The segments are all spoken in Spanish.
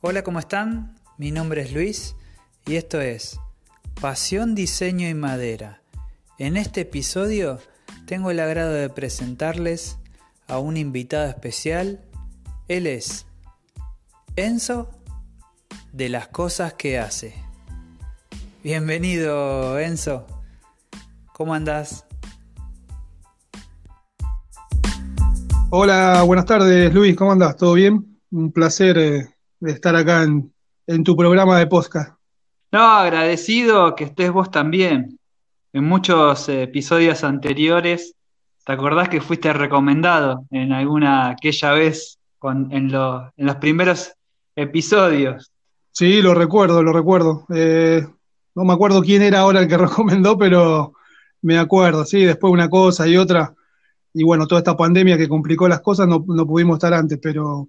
Hola, ¿cómo están? Mi nombre es Luis y esto es Pasión, Diseño y Madera. En este episodio tengo el agrado de presentarles a un invitado especial. Él es Enzo de las cosas que hace. Bienvenido, Enzo. ¿Cómo andás? Hola, buenas tardes, Luis. ¿Cómo andás? ¿Todo bien? Un placer eh, estar acá en, en tu programa de podcast. No, agradecido que estés vos también. En muchos eh, episodios anteriores, ¿te acordás que fuiste recomendado en alguna aquella vez con, en, lo- en los primeros episodios? Sí, lo recuerdo, lo recuerdo. Eh, no me acuerdo quién era ahora el que recomendó, pero me acuerdo, sí, después una cosa y otra. Y bueno, toda esta pandemia que complicó las cosas, no, no pudimos estar antes, pero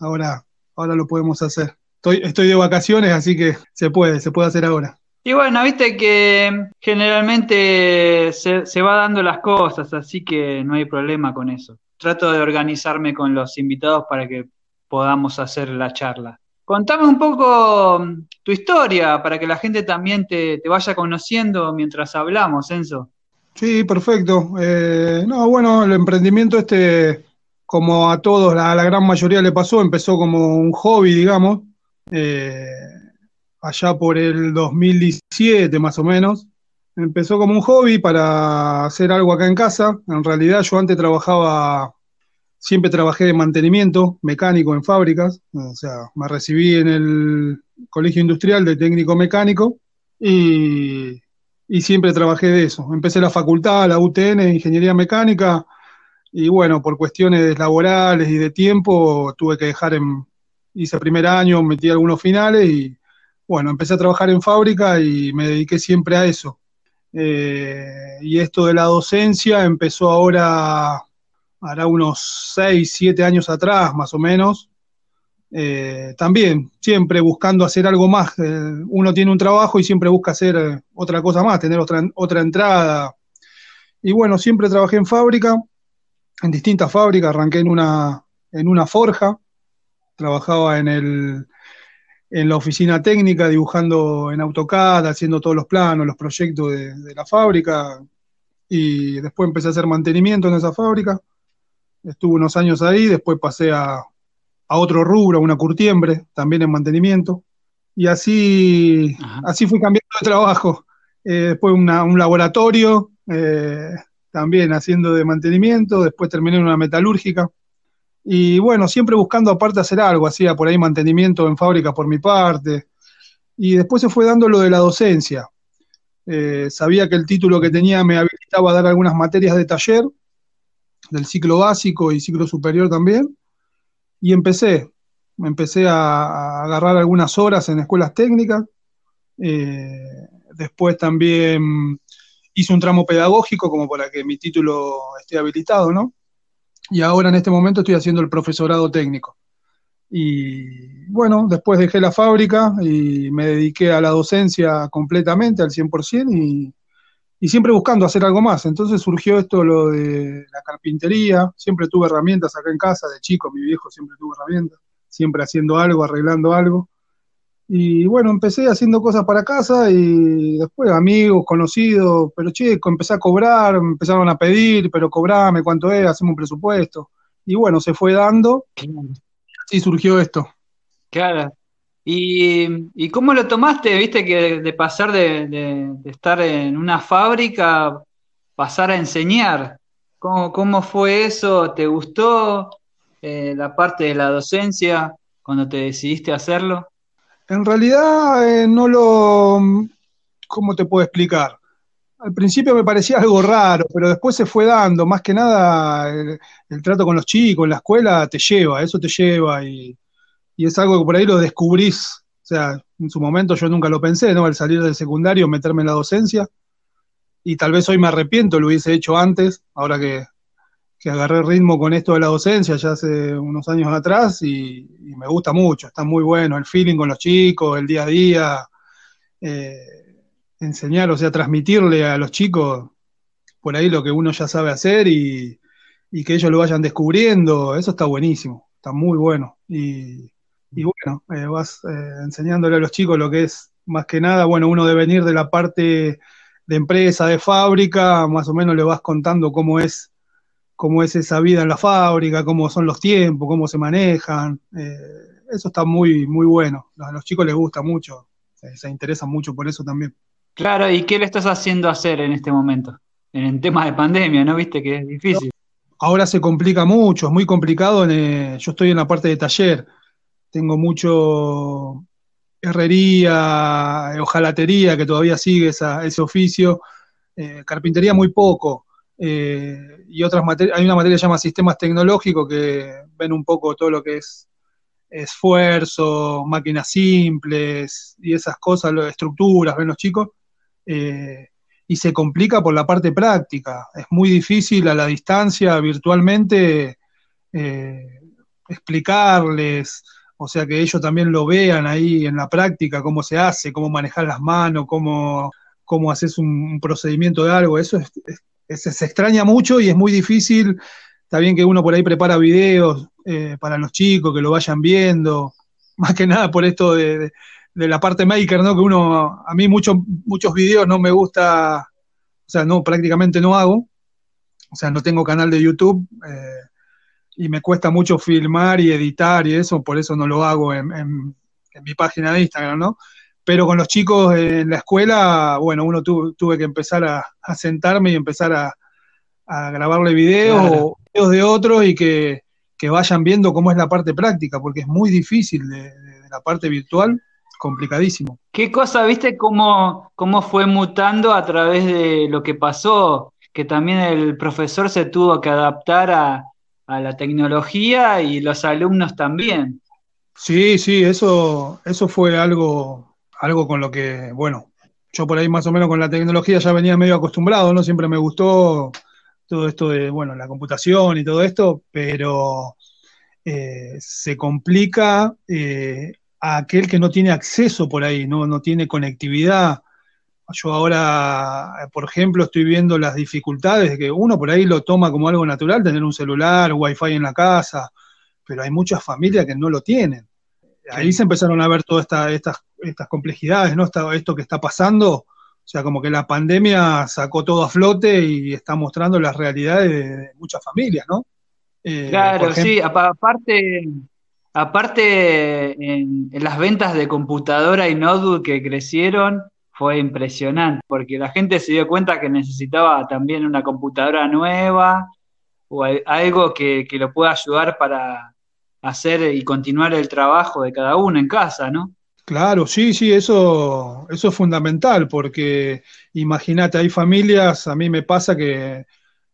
ahora, ahora lo podemos hacer. Estoy, estoy de vacaciones, así que se puede, se puede hacer ahora. Y bueno, viste que generalmente se, se va dando las cosas, así que no hay problema con eso. Trato de organizarme con los invitados para que podamos hacer la charla. Contame un poco mm, tu historia para que la gente también te, te vaya conociendo mientras hablamos, Enzo. Sí, perfecto. Eh, no, bueno, el emprendimiento este, como a todos, a la gran mayoría le pasó, empezó como un hobby, digamos, eh, allá por el 2017 más o menos. Empezó como un hobby para hacer algo acá en casa. En realidad yo antes trabajaba, siempre trabajé de mantenimiento mecánico en fábricas, o sea, me recibí en el Colegio Industrial de Técnico Mecánico y y siempre trabajé de eso. Empecé la facultad, la UTN, Ingeniería Mecánica, y bueno, por cuestiones laborales y de tiempo, tuve que dejar en, hice primer año, metí algunos finales y bueno, empecé a trabajar en fábrica y me dediqué siempre a eso. Eh, y esto de la docencia empezó ahora, hará unos 6, 7 años atrás, más o menos, eh, también, siempre buscando hacer algo más. Eh, uno tiene un trabajo y siempre busca hacer otra cosa más, tener otra, otra entrada. Y bueno, siempre trabajé en fábrica, en distintas fábricas. Arranqué en una, en una forja, trabajaba en, el, en la oficina técnica, dibujando en AutoCAD, haciendo todos los planos, los proyectos de, de la fábrica. Y después empecé a hacer mantenimiento en esa fábrica. Estuve unos años ahí, después pasé a, a otro rubro, a una curtiembre, también en mantenimiento. Y así, Ajá. así fui cambiando de trabajo. Eh, después una- un laboratorio, eh, también haciendo de mantenimiento, después terminé en una metalúrgica. Y bueno, siempre buscando aparte hacer algo, hacía por ahí mantenimiento en fábrica por mi parte. Y después se fue dando lo de la docencia. Eh, sabía que el título que tenía me habilitaba a dar algunas materias de taller, del ciclo básico y ciclo superior también y empecé, empecé a, agarrar algunas horas en escuelas técnicas, eh, después también hice un tramo pedagógico como para que mi título esté habilitado, ¿no? Y ahora en este momento estoy haciendo el profesorado técnico. Y bueno, después dejé la fábrica y me dediqué a la docencia completamente, al 100%, y, y siempre buscando hacer algo más. Entonces surgió esto, lo de la carpintería, siempre tuve herramientas acá en casa, de chico, mi viejo siempre tuvo herramientas, siempre haciendo algo, arreglando algo. Y bueno, empecé haciendo cosas para casa y después amigos, conocidos, pero chico, empecé a cobrar, me empezaron a pedir, pero cobrame cuánto es, hacemos un presupuesto. Y bueno, se fue dando, y surgió esto. Claro. ¿Y, y cómo lo tomaste? Viste que de pasar de, de- de estar en una fábrica, pasar a enseñar. ¿Cómo, cómo fue eso? ¿Te gustó eh, la parte de la docencia cuando te decidiste hacerlo? En realidad eh, no lo, ¿cómo te puedo explicar? Al principio me parecía algo raro, pero después se fue dando, más que nada el, trato con los chicos, en la escuela te lleva, eso te lleva y, y es algo que por ahí lo descubrís. O sea, en su momento yo nunca lo pensé, ¿no? Al salir del secundario, meterme en la docencia y tal vez hoy me arrepiento, lo hubiese hecho antes, ahora que, que agarré ritmo con esto de la docencia ya hace unos años atrás y, me gusta mucho, está muy bueno el feeling con los chicos, el día a día, eh, enseñar, o sea, transmitirle a los chicos por ahí lo que uno ya sabe hacer y, y que ellos lo vayan descubriendo, eso está buenísimo, está muy bueno. Y, bueno, eh, vas eh, enseñándole a los chicos lo que es más que nada, bueno, uno debe venir de la parte de empresa, de fábrica, más o menos le vas contando cómo es, cómo es esa vida en la fábrica, cómo son los tiempos, cómo se manejan. Eh, eso está muy, muy bueno. A los chicos les gusta mucho, se, interesan mucho por eso también. Claro, ¿y qué le estás haciendo hacer en este momento? En el tema de pandemia, ¿no viste que es difícil? Ahora se complica mucho, es muy complicado. yo estoy en la parte de taller, tengo mucho herrería, hojalatería, que todavía sigue ese oficio, eh, carpintería muy poco, eh, y otras materias, hay una materia que llama sistemas tecnológicos que ven un poco todo lo que es esfuerzo, máquinas simples y esas cosas, estructuras, ven los chicos, eh, y se complica por la parte práctica. Es muy difícil a la distancia, virtualmente, explicarles, o sea que ellos también lo vean ahí en la práctica, cómo se hace, cómo manejar las manos, cómo, cómo haces un, procedimiento de algo, eso se extraña mucho y es muy difícil, está bien que uno por ahí prepara videos eh, para los chicos, que lo vayan viendo, más que nada por esto de, la parte maker, ¿no? Que uno, a mí muchos muchos videos no me gusta, o sea, no, prácticamente no hago, o sea, no tengo canal de YouTube, eh, y me cuesta mucho filmar y editar y eso, por eso no lo hago en, mi página de Instagram, ¿no? Pero con los chicos en la escuela, bueno, uno tuve que empezar a, sentarme y empezar a, grabarle videos o videos de otros y que, vayan viendo cómo es la parte práctica, porque es muy difícil de, la parte virtual, complicadísimo. ¿Qué cosa, viste, cómo, cómo fue mutando a través de lo que pasó? Que también el profesor se tuvo que adaptar a, a la tecnología y los alumnos también. Sí, sí, eso, eso fue algo, algo con lo que, bueno, yo por ahí más o menos con la tecnología ya venía medio acostumbrado, ¿no? Siempre me gustó todo esto de, bueno, la computación y todo esto, pero eh, se complica eh, a aquel que no tiene acceso por ahí, no, no tiene conectividad yo ahora, por ejemplo, estoy viendo las dificultades de que uno por ahí lo toma como algo natural, tener un celular, wifi en la casa, pero hay muchas familias que no lo tienen. Ahí se empezaron a ver todas esta, estas, estas complejidades, ¿no? esto que está pasando, o sea, como que la pandemia sacó todo a flote y está mostrando las realidades de, muchas familias, ¿no? Eh, claro, sí, aparte, aparte en, en, las ventas de computadora y notebook que crecieron, fue impresionante, porque la gente se dio cuenta que necesitaba también una computadora nueva o algo que, lo pueda ayudar para hacer y continuar el trabajo de cada uno en casa, ¿no? Claro, sí, sí, eso, eso es fundamental, porque imagínate, hay familias, a mí me pasa que,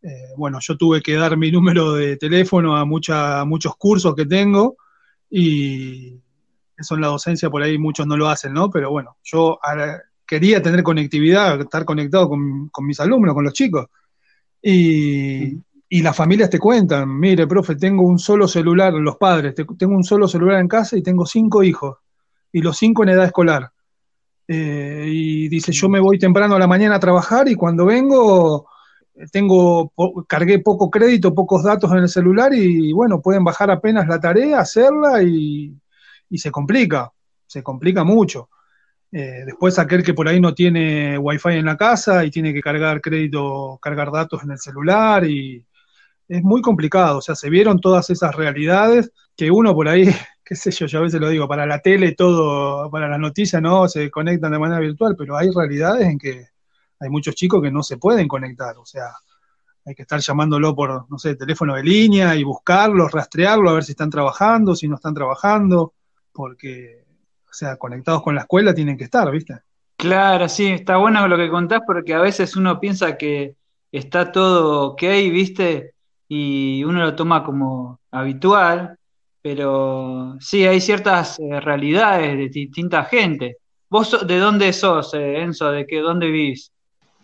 eh, bueno, yo tuve que dar mi número de teléfono a, mucha, a muchos cursos que tengo y eso en la docencia por ahí muchos no lo hacen, ¿no? Pero bueno, yo quería tener conectividad, estar conectado con, mis alumnos, con los chicos. Y, las familias te cuentan, mire, profe, tengo un solo celular, los padres, tengo un solo celular en casa y tengo cinco hijos, y los cinco en edad escolar. Eh, y dice, yo me voy temprano a la mañana a trabajar y cuando vengo tengo, cargué poco crédito, pocos datos en el celular y bueno, pueden bajar apenas la tarea, hacerla y, y se complica, se complica mucho. Eh, después aquel que por ahí no tiene wifi en la casa y tiene que cargar crédito, cargar datos en el celular y es muy complicado. O sea, se vieron todas esas realidades que uno por ahí, qué sé yo, yo a veces lo digo, para la tele todo, para las noticias no, se conectan de manera virtual, pero hay realidades en que hay muchos chicos que no se pueden conectar. O sea, hay que estar llamándolo por, no sé, teléfono de línea y buscarlo, rastrearlo, a ver si están trabajando, si no están trabajando, porque o sea, conectados con la escuela tienen que estar, ¿viste? Claro, sí, está bueno lo que contás porque a veces uno piensa que está todo ok, ¿viste? Y uno lo toma como habitual, pero sí, hay ciertas eh, realidades de distinta gente. ¿Vos de dónde sos, eh, Enzo? ¿De qué, dónde vivís?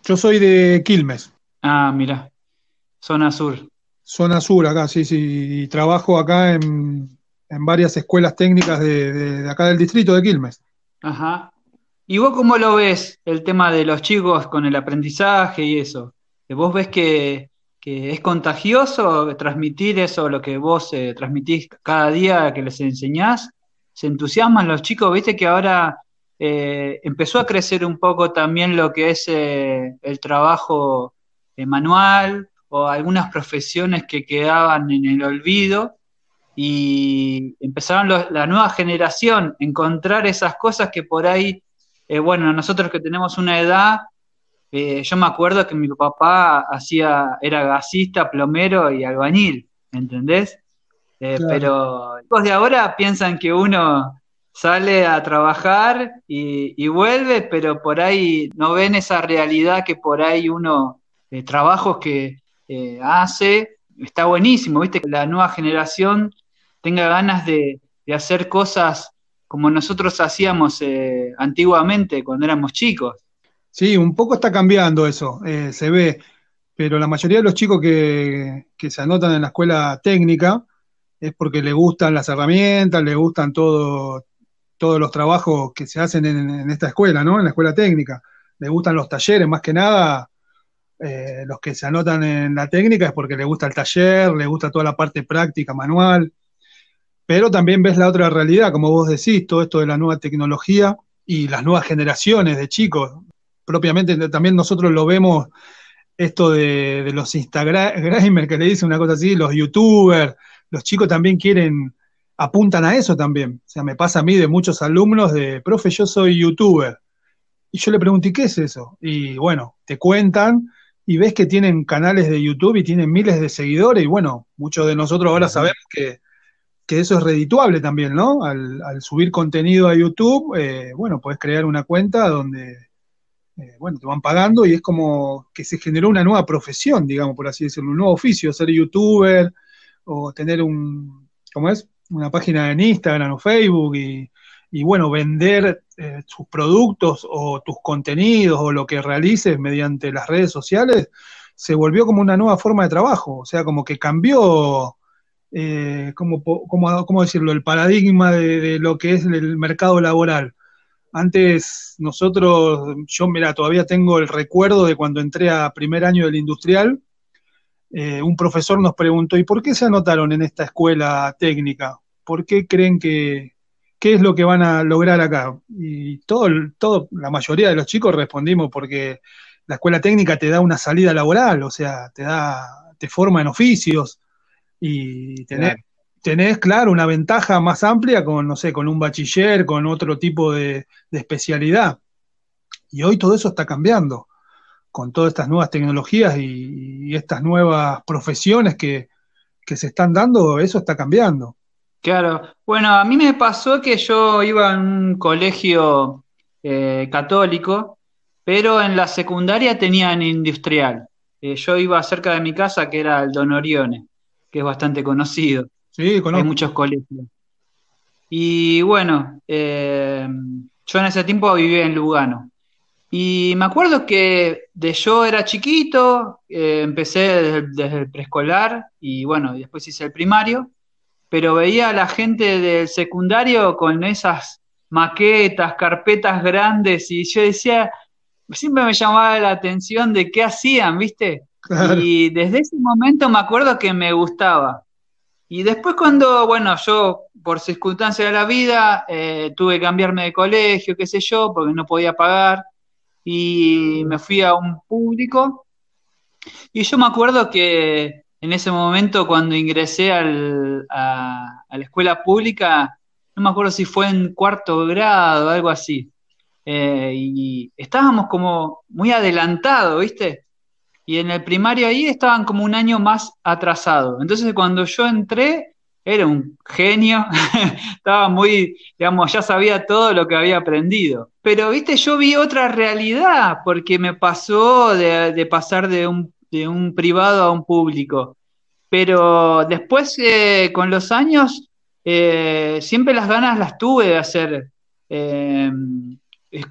Yo soy de Quilmes. Ah, mira, zona sur. Zona sur acá, sí, sí, y trabajo acá en, en varias escuelas técnicas de, acá del distrito de Quilmes. Ajá. ¿Y vos cómo lo ves el tema de los chicos con el aprendizaje y eso? ¿Vos ves que, es contagioso transmitir eso, lo que vos eh, transmitís cada día que les enseñás? se entusiasman los chicos, viste que ahora eh, empezó a crecer un poco también lo que es eh, el trabajo manual o algunas profesiones que quedaban en el olvido y empezaron la nueva generación a encontrar esas cosas que por ahí, bueno, nosotros que tenemos una edad, eh, yo me acuerdo que mi papá hacía, era gasista, plomero y albañil, ¿entendés? Eh, pero los de ahora piensan que uno sale a trabajar y, vuelve, pero por ahí no ven esa realidad que por ahí uno, de trabajos que eh, hace, está buenísimo, ¿viste? Que la nueva generación tenga ganas de, de hacer cosas como nosotros hacíamos antiguamente cuando éramos chicos. Sí, un poco está cambiando eso, eh, se ve, pero la mayoría de los chicos que, se anotan en la escuela técnica es porque le gustan las herramientas, le gustan todo, todos los trabajos que se hacen en, esta escuela, ¿no? En la escuela técnica. Le gustan los talleres, más que nada, eh, los que se anotan en la técnica es porque le gusta el taller, le gusta toda la parte práctica, manual, pero también ves la otra realidad, como vos decís, todo esto de la nueva tecnología y las nuevas generaciones de chicos propiamente también nosotros lo vemos, esto de, los Instagramers que le dicen una cosa así, los youtubers, los chicos también quieren, apuntan a eso también. O sea, me pasa a mí de muchos alumnos de, profe, yo soy youtuber. Y yo le pregunté, ¿qué es eso? Y bueno, te cuentan y ves que tienen canales de YouTube y tienen miles de seguidores y bueno, muchos de nosotros ahora sabemos que, eso es redituable también, ¿no? Al, subir contenido a YouTube, eh, bueno, puedes crear una cuenta donde eh, bueno, te van pagando y es como que se generó una nueva profesión, digamos, por así decirlo, un nuevo oficio, ser youtuber o tener un, ¿cómo es? Una página en Instagram o Facebook y, bueno, vender eh, sus productos o tus contenidos o lo que realices mediante las redes sociales, se volvió como una nueva forma de trabajo, o sea, como que cambió, eh, como, ¿cómo decirlo?, el paradigma de lo que es el mercado laboral antes nosotros, yo mira, todavía tengo el recuerdo de cuando entré a primer año del industrial, eh, un profesor nos preguntó, ¿y por qué se anotaron en esta escuela técnica? ¿Por qué creen que, qué es lo que van a lograr acá? Y todo, todo, la mayoría de los chicos respondimos porque la escuela técnica te da una salida laboral, o sea, te da, te forma en oficios y tener, tenés, claro, una ventaja más amplia con, no sé, con un bachiller, con otro tipo de, especialidad. Y hoy todo eso está cambiando con todas estas nuevas tecnologías y, estas nuevas profesiones que, se están dando, eso está cambiando. Claro, bueno, a mí me pasó que yo iba en un colegio eh, católico, pero en la secundaria tenían industrial. Eh, yo iba cerca de mi casa, que era el Don Orione, que es bastante conocido. Sí, conozco. Hay muchos colegios. Y bueno, eh, yo en ese tiempo vivía en Lugano. Y me acuerdo que de yo era chiquito, eh, empecé desde, el preescolar y bueno, después hice el primario, pero veía a la gente del secundario con esas maquetas, carpetas grandes y yo decía, siempre me llamaba la atención de qué hacían, ¿viste? Y desde ese momento me acuerdo que me gustaba. Y después cuando, bueno, yo por circunstancias de la vida eh, tuve que cambiarme de colegio, qué sé yo, porque no podía pagar, y me fui a un público. Y yo me acuerdo que en ese momento cuando ingresé al, a, la escuela pública, no me acuerdo si fue en cuarto grado o algo así, eh, y estábamos como muy adelantados, ¿viste? Y en el primario ahí estaban como un año más atrasados. Entonces cuando yo entré, era un genio, estaba muy, digamos, ya sabía todo lo que había aprendido. Pero, viste, yo vi otra realidad, porque me pasó de, pasar de un, de un, privado a un público. Pero después, eh, con los años, eh, siempre las ganas las tuve de hacer eh,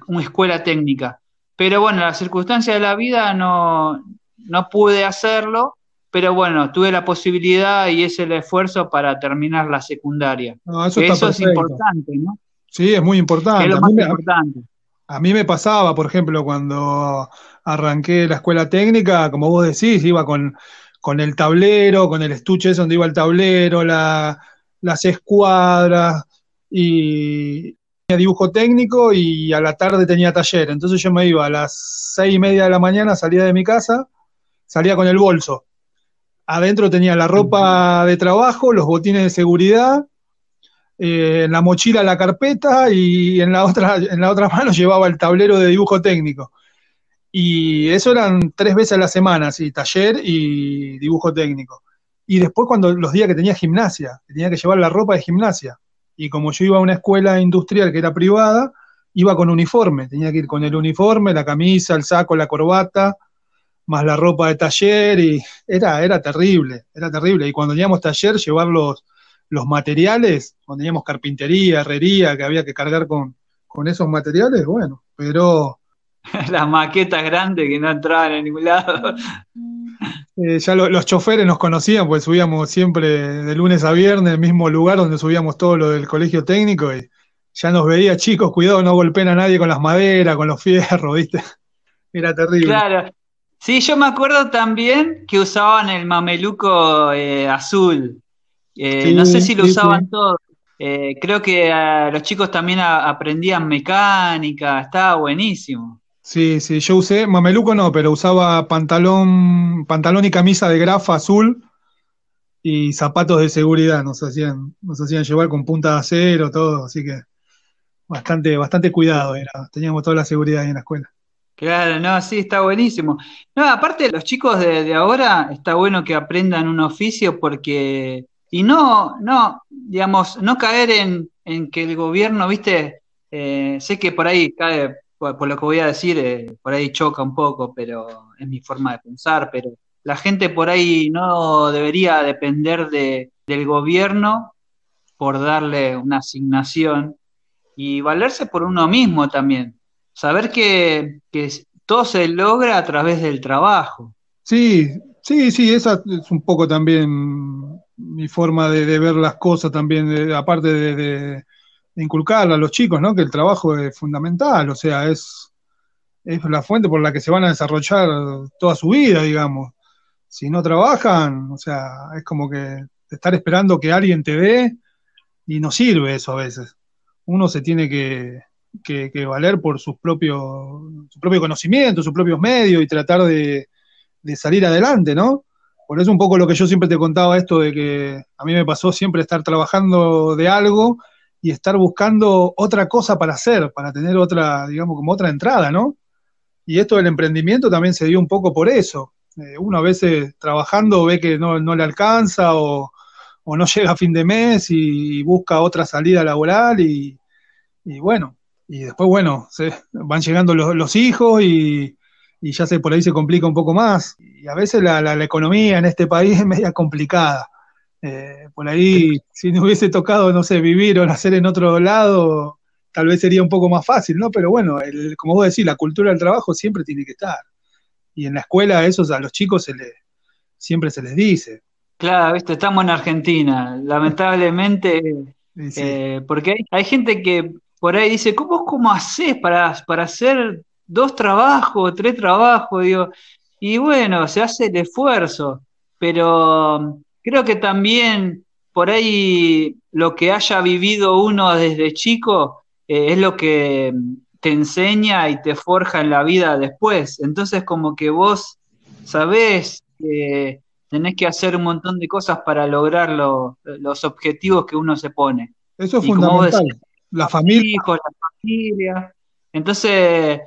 una escuela técnica. Pero bueno, las circunstancias de la vida no, no pude hacerlo, pero bueno, tuve la posibilidad y es el esfuerzo para terminar la secundaria. eso, es importante, ¿no? Sí, es muy importante. a, mí me, importante. a mí me pasaba, por ejemplo, cuando arranqué la escuela técnica, como vos decís, iba con, el tablero, con el estuche ese donde iba el tablero, las escuadras, y tenía dibujo técnico y a la tarde tenía taller. Entonces yo me iba a las seis y media de la mañana, salía de mi casa, salía con el bolso. Adentro tenía la ropa de trabajo, los botines de seguridad, eh, en la mochila la carpeta y en la otra, en la otra mano llevaba el tablero de dibujo técnico. Y eso eran tres veces a la semana, sí, taller y dibujo técnico. Y después cuando los días que tenía gimnasia, tenía que llevar la ropa de gimnasia. Y como yo iba a una escuela industrial que era privada, iba con uniforme, tenía que ir con el uniforme, la camisa, el saco, la corbata, más la ropa de taller, y era, era terrible, era terrible. Y cuando teníamos taller, llevar los, los materiales, cuando teníamos carpintería, herrería, que había que cargar con, con esos materiales, bueno, pero... Las maquetas grandes que no entraban en ningún lado. Eh, ya los choferes nos conocían, pues subíamos siempre de lunes a viernes, el mismo lugar donde subíamos todo lo del colegio técnico y ya nos veía chicos, cuidado, no golpeen a nadie con las maderas, con los fierros, ¿viste? Era terrible. Claro. Sí, yo me acuerdo también que usaban el mameluco eh, azul. Eh, no sé si lo usaban todos. creo que los chicos también aprendían mecánica, estaba buenísimo. Sí, sí, yo usé, mameluco no, pero usaba pantalón, pantalón y camisa de grafa azul y zapatos de seguridad, nos hacían, nos hacían llevar con punta de acero, todo, así que bastante, bastante cuidado era, teníamos toda la seguridad ahí en la escuela. Claro, no, sí, está buenísimo. No, aparte los chicos de, ahora, está bueno que aprendan un oficio porque, y no, no, digamos, no caer en, en que el gobierno, viste, eh, sé que por ahí cae por, lo que voy a decir, eh, por ahí choca un poco, pero es mi forma de pensar, pero la gente por ahí no debería depender de, del gobierno por darle una asignación y valerse por uno mismo también. Saber que, todo se logra a través del trabajo. Sí, sí, sí, esa es un poco también mi forma de, ver las cosas también, aparte de, inculcar a los chicos, ¿no? Que el trabajo es fundamental, o sea, es, es la fuente por la que se van a desarrollar toda su vida, digamos. Si no trabajan, o sea, es como que estar esperando que alguien te dé y no sirve eso a veces. Uno se tiene que, que, valer por sus propios, su propio conocimiento, sus propios medios y tratar de, salir adelante, ¿no? Por eso un poco lo que yo siempre te contaba esto de que a mí me pasó siempre estar trabajando de algo y estar buscando otra cosa para hacer, para tener otra, digamos, como otra entrada, ¿no? Y esto del emprendimiento también se dio un poco por eso. Eh, uno a veces trabajando ve que no, le alcanza o, no llega a fin de mes y, busca otra salida laboral y, bueno, y después, bueno, se, van llegando los, hijos y, ya se por ahí se complica un poco más. Y a veces la, la economía en este país es media complicada. Eh, por ahí, si no hubiese tocado, no sé, vivir o nacer en otro lado, tal vez sería un poco más fácil, ¿no? Pero bueno, el, como vos decís, la cultura del trabajo siempre tiene que estar. Y en la escuela eso a los chicos se les, siempre se les dice. Claro, viste, estamos en Argentina, lamentablemente, eh, porque hay, hay, gente que por ahí dice, ¿cómo, cómo haces para, para hacer dos trabajos, tres trabajos? Digo, y bueno, se hace el esfuerzo, pero creo que también por ahí lo que haya vivido uno desde chico eh, es lo que te enseña y te forja en la vida después. Entonces como que vos sabés que tenés que hacer un montón de cosas para lograr los objetivos que uno se pone. Eso es fundamental. La familia. la familia. Entonces,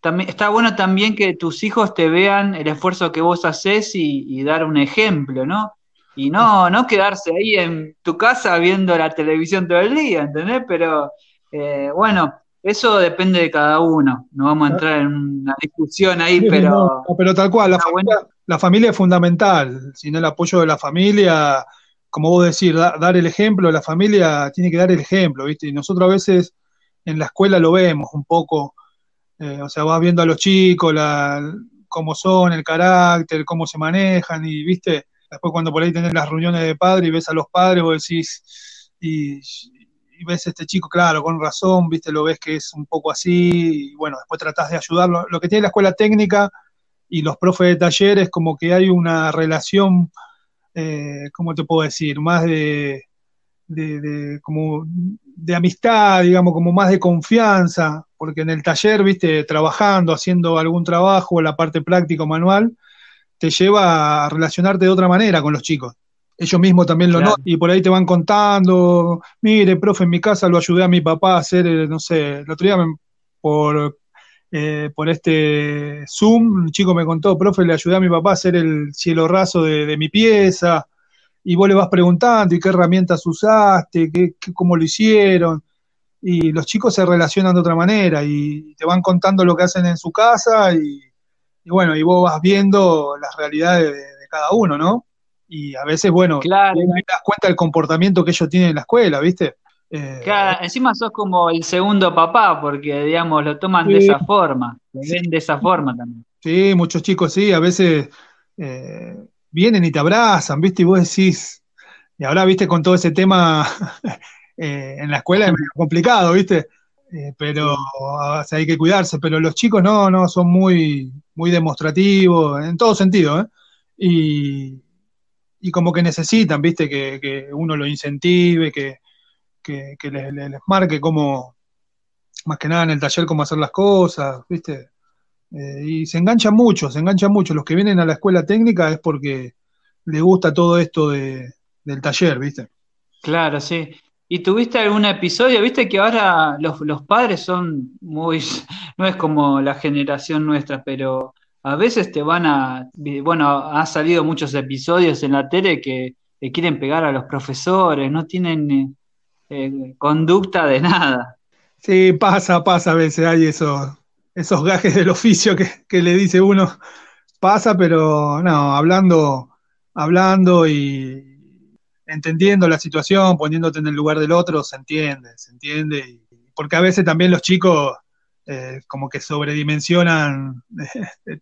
también, está bueno también que tus hijos te vean el esfuerzo que vos haces y dar un ejemplo, ¿no? y no, no quedarse ahí en tu casa viendo la televisión todo el día, ¿entendés? Pero eh, bueno, eso depende de cada uno, no vamos a entrar en una discusión ahí, pero... pero tal cual, la familia, la familia, es fundamental, sin el apoyo de la familia, como vos decís, dar el ejemplo, la familia tiene que dar el ejemplo, ¿viste? Y nosotros a veces en la escuela lo vemos un poco, eh, o sea, vas viendo a los chicos, la, cómo son, el carácter, cómo se manejan, y, ¿viste? Después cuando por ahí tenés las reuniones de padre y ves a los padres, vos decís, y, ves a este chico, claro, con razón, viste, lo ves que es un poco así, y bueno, después tratás de ayudarlo. Lo que tiene la escuela técnica y los profes de talleres, como que hay una relación, eh, ¿cómo te puedo decir? Más de, de, como de amistad, digamos, como más de confianza, porque en el taller, viste, trabajando, haciendo algún trabajo, la parte práctica o manual, te lleva a relacionarte de otra manera con los chicos. Ellos mismos también lo notan y por ahí te van contando, mire, profe, en mi casa lo ayudé a mi papá a hacer, eh, no sé, el otro día por, eh, por este Zoom, un chico me contó, profe, le ayudé a mi papá a hacer el cielo raso de mi pieza, y vos le vas preguntando y qué herramientas usaste, qué, cómo lo hicieron, y los chicos se relacionan de otra manera y te van contando lo que hacen en su casa y, bueno, y vos vas viendo las realidades de, cada uno, ¿no? Y a veces, bueno, claro. te das cuenta del comportamiento que ellos tienen en la escuela, ¿viste? Eh, claro, encima sos como el segundo papá, porque, digamos, lo toman de esa forma, lo ven de esa forma también. Sí, muchos chicos sí, a veces eh, vienen y te abrazan, ¿viste? Y vos decís, y ahora, ¿viste? Con todo ese tema eh, en la escuela es medio complicado, ¿viste? Pero hay que cuidarse, pero los chicos no, no, son muy, muy demostrativos, en todo sentido, ¿eh? Y, y como que necesitan, ¿viste? Que, uno lo incentive, que, les, les, marque cómo, más que nada en el taller, cómo hacer las cosas, ¿viste? Eh, y se enganchan mucho, se enganchan mucho. Los que vienen a la escuela técnica es porque les gusta todo esto de, del taller, ¿viste? Claro, sí. ¿Y tuviste algún episodio? Viste que ahora los, los padres son muy, no es como la generación nuestra, pero a veces te van a, bueno, ha salido muchos episodios en la tele que le quieren pegar a los profesores, no tienen eh, conducta de nada. Sí, pasa, pasa a veces, hay eso, esos gajes del oficio que, le dice uno, pasa, pero no, hablando, hablando y entendiendo la situación, poniéndote en el lugar del otro, se entiende, se entiende. porque a veces también los chicos eh, como que sobredimensionan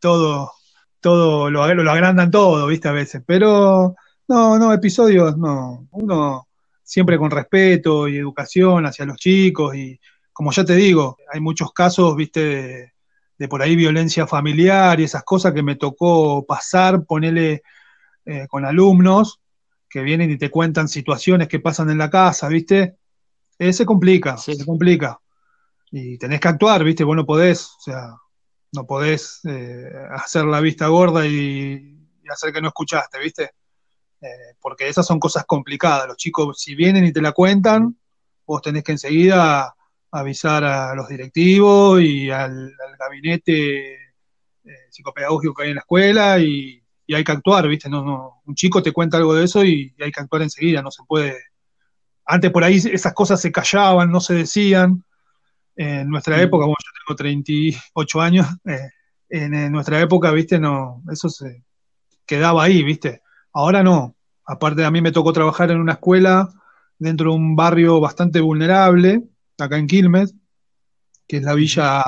todo, todo lo, lo agrandan todo, ¿viste? A veces. Pero no, no, episodios, no. Uno siempre con respeto y educación hacia los chicos y como ya te digo, hay muchos casos, viste, de, por ahí violencia familiar y esas cosas que me tocó pasar, ponerle eh, con alumnos que vienen y te cuentan situaciones que pasan en la casa, viste. Eh, se complica, se complica. Y tenés que actuar, viste, vos no podés, o sea, no podés eh, hacer la vista gorda y, hacer que no escuchaste, viste. Porque esas son cosas complicadas. Los chicos, si vienen y te la cuentan, vos tenés que enseguida avisar a los directivos y al, gabinete eh, psicopedagógico que hay en la escuela y, hay que actuar, ¿viste? No, no, un chico te cuenta algo de eso y, hay que actuar enseguida, no se puede. Antes por ahí esas cosas se callaban, no se decían. En nuestra época, bueno, yo tengo 38 años, eh, en, nuestra época, ¿viste? No, eso se quedaba ahí, ¿viste? Ahora no. Aparte, a mí me tocó trabajar en una escuela dentro de un barrio bastante vulnerable, acá en Quilmes, que es la villa,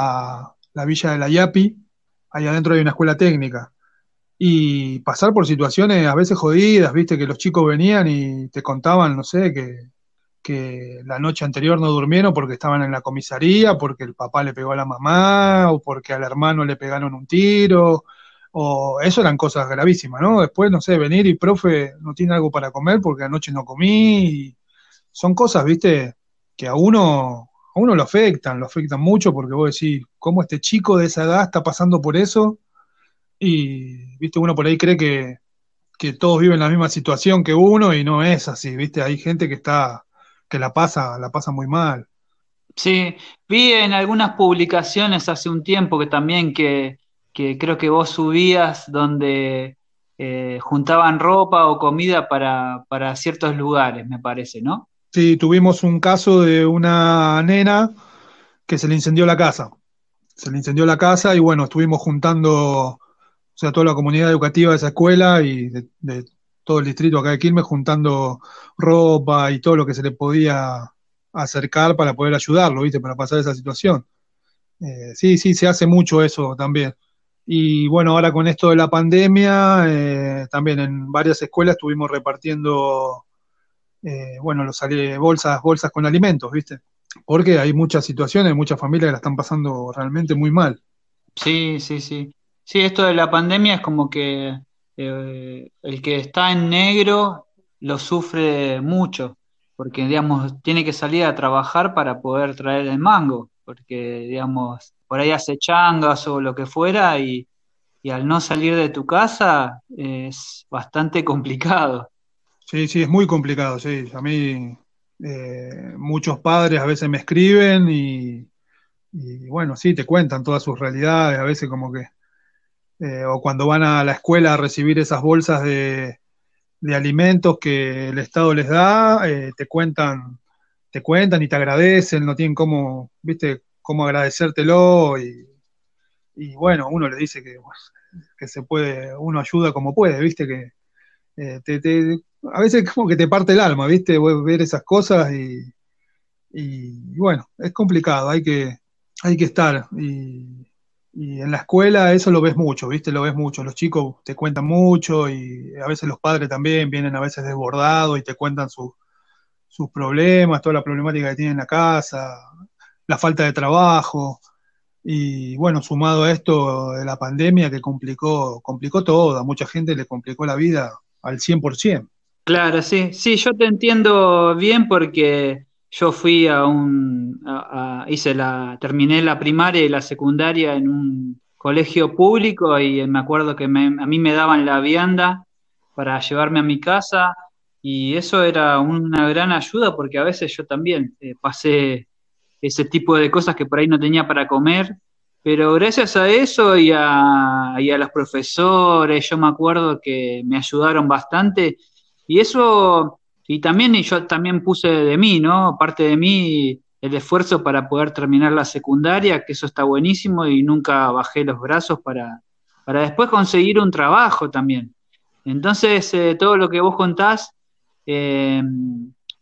la villa de la Yapi, ahí adentro hay una escuela técnica. Y pasar por situaciones a veces jodidas, viste, que los chicos venían y te contaban, no sé, que, que la noche anterior no durmieron porque estaban en la comisaría, porque el papá le pegó a la mamá, o porque al hermano le pegaron un tiro, o eso eran cosas gravísimas, ¿no? Después, no sé, venir y profe, no tiene algo para comer porque anoche no comí, son cosas, viste, que a uno, a uno lo afectan, lo afectan mucho porque vos decís, ¿cómo este chico de esa edad está pasando por eso? Y, viste, uno por ahí cree que, que todos viven la misma situación que uno y no es así, viste, hay gente que está, que la pasa, la pasa muy mal. Sí, vi en algunas publicaciones hace un tiempo que también que, que creo que vos subías donde eh, juntaban ropa o comida para, para ciertos lugares, me parece, ¿no? Sí, tuvimos un caso de una nena que se le incendió la casa. Se le incendió la casa y bueno, estuvimos juntando, o sea, toda la comunidad educativa de esa escuela y de, todo el distrito acá de Quilmes juntando ropa y todo lo que se le podía acercar para poder ayudarlo, ¿viste? Para pasar esa situación. Eh, sí, sí, se hace mucho eso también. Y bueno, ahora con esto de la pandemia, eh, también en varias escuelas estuvimos repartiendo eh, bueno, los bolsas, bolsas con alimentos, ¿viste? Porque hay muchas situaciones, muchas familias que la están pasando realmente muy mal. Sí, sí, sí. Sí, esto de la pandemia es como que eh, el que está en negro lo sufre mucho. porque, digamos, tiene que salir a trabajar para poder traer el mango, porque, digamos, por ahí hace changas o lo que fuera y, y al no salir de tu casa es bastante complicado. Sí, sí, es muy complicado, sí. A mí eh, muchos padres a veces me escriben y, y, bueno, sí, te cuentan todas sus realidades, a veces como que, eh, o cuando van a la escuela a recibir esas bolsas de, de alimentos que el Estado les da, eh, te cuentan, te cuentan y te agradecen, no tienen cómo, viste, cómo agradecértelo y, y bueno, uno le dice que, se puede, uno ayuda como puede, viste, que eh, te, te, a veces como que te parte el alma, viste, ver esas cosas y, y, bueno, es complicado, hay que, hay que estar y, y en la escuela eso lo ves mucho, ¿viste? Lo ves mucho. Los chicos te cuentan mucho y a veces los padres también vienen a veces desbordados y te cuentan sus problemas, toda la problemática que tienen en la casa, la falta de trabajo. Y bueno, sumado a esto de la pandemia que complicó, complicó todo, a mucha gente le complicó la vida al 100%. Claro, sí, sí, yo te entiendo bien porque yo fui a un, hice la, terminé la primaria y la secundaria en un colegio público y me acuerdo que a mí me daban la vianda para llevarme a mi casa y eso era una gran ayuda porque a veces yo también eh, pasé ese tipo de cosas que por ahí no tenía para comer, pero gracias a eso y a, y a los profesores, yo me acuerdo que me ayudaron bastante y eso y también yo también puse de mí, ¿no? Parte de mí el esfuerzo para poder terminar la secundaria, que eso está buenísimo y nunca bajé los brazos para, para después conseguir un trabajo también. Entonces, eh, todo lo que vos contás, eh,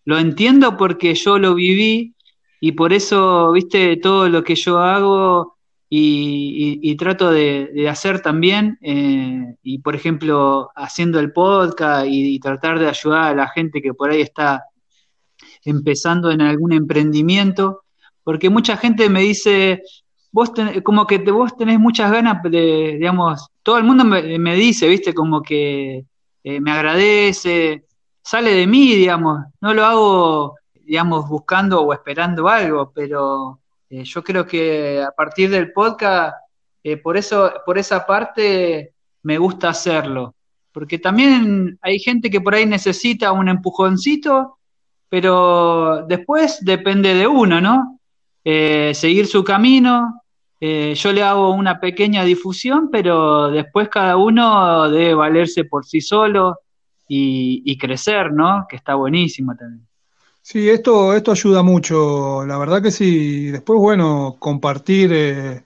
lo entiendo porque yo lo viví y por eso, viste, todo lo que yo hago y, trato de, hacer también, eh, y por ejemplo, haciendo el podcast y, tratar de ayudar a la gente que por ahí está empezando en algún emprendimiento, porque mucha gente me dice, vos como que vos tenés muchas ganas de, digamos, todo el mundo me, dice, viste, como que eh, me agradece, sale de mí, digamos, no lo hago, digamos, buscando o esperando algo, pero eh, yo creo que a partir del podcast, eh, por eso, por esa parte, me gusta hacerlo. Porque también hay gente que por ahí necesita un empujoncito, pero después depende de uno, ¿no? Eh, seguir su camino. yo le hago una pequeña difusión, pero después cada uno debe valerse por sí solo y, y crecer, ¿no? Que está buenísimo también. Sí, esto, esto ayuda mucho, la verdad que sí. Después, bueno, compartir eh,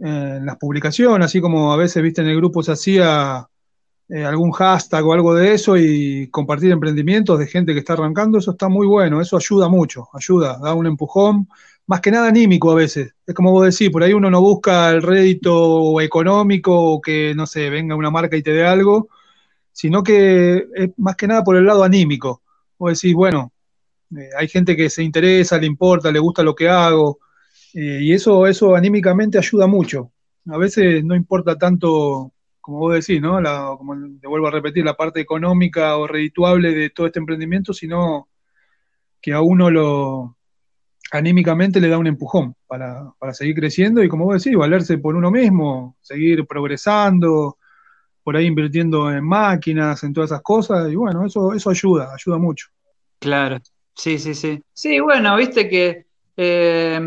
en las publicaciones, así como a veces, viste, en el grupo se hacía eh, algún hashtag o algo de eso y compartir emprendimientos de gente que está arrancando, eso está muy bueno, eso ayuda mucho, ayuda, da un empujón, más que nada anímico a veces. Es como vos decís, por ahí uno no busca el rédito económico o que, no sé, venga una marca y te dé algo, sino que es más que nada por el lado anímico. Vos decís, bueno, eh, hay gente que se interesa, le importa, le gusta lo que hago, eh, y eso, eso anímicamente ayuda mucho. A veces no importa tanto, como vos decís, ¿no? La, como te vuelvo a repetir, la parte económica o redituable de todo este emprendimiento, sino que a uno lo anímicamente le da un empujón para, para seguir creciendo y, como vos decís, valerse por uno mismo, seguir progresando, por ahí invirtiendo en máquinas, en todas esas cosas, y bueno, eso, eso ayuda, ayuda mucho. Claro, Sí, sí, sí. Sí, bueno, viste que, eh,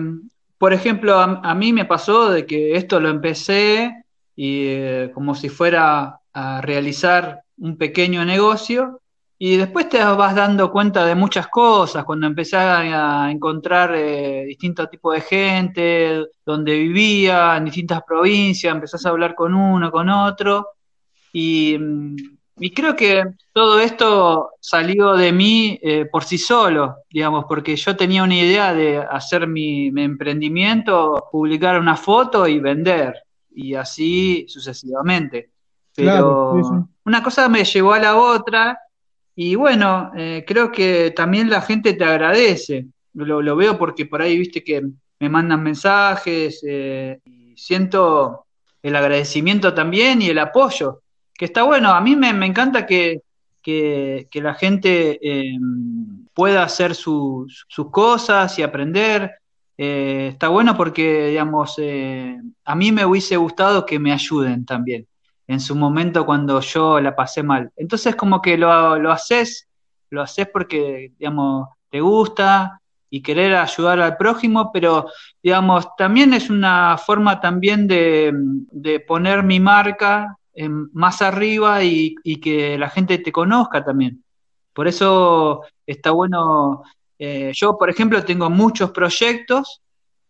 por ejemplo, a, mí me pasó de que esto lo empecé y eh, como si fuera a realizar un pequeño negocio y después te vas dando cuenta de muchas cosas, cuando empecé a encontrar eh, distintos tipos de gente, donde vivía, en distintas provincias, empezás a hablar con uno, con otro, y mm, y creo que todo esto salió de mí eh, por sí solo, digamos, porque yo tenía una idea de hacer mi, emprendimiento, publicar una foto y vender, y así sucesivamente. Pero una cosa me llevó a la otra, y bueno, eh, creo que también la gente te agradece. Lo, lo, veo porque por ahí viste que me mandan mensajes eh, y siento el agradecimiento también y el apoyo que está bueno. A mí me, encanta que, que, la gente eh, pueda hacer sus cosas y aprender. Eh, está bueno porque, digamos, eh, a mí me hubiese gustado que me ayuden también en su momento cuando yo la pasé mal. Entonces, como que lo, lo haces, lo haces porque, digamos, te gusta y querer ayudar al prójimo, pero, digamos, también es una forma también de, de poner mi marca más arriba y, que la gente te conozca también. Por eso está bueno. Eh, yo, por ejemplo, tengo muchos proyectos,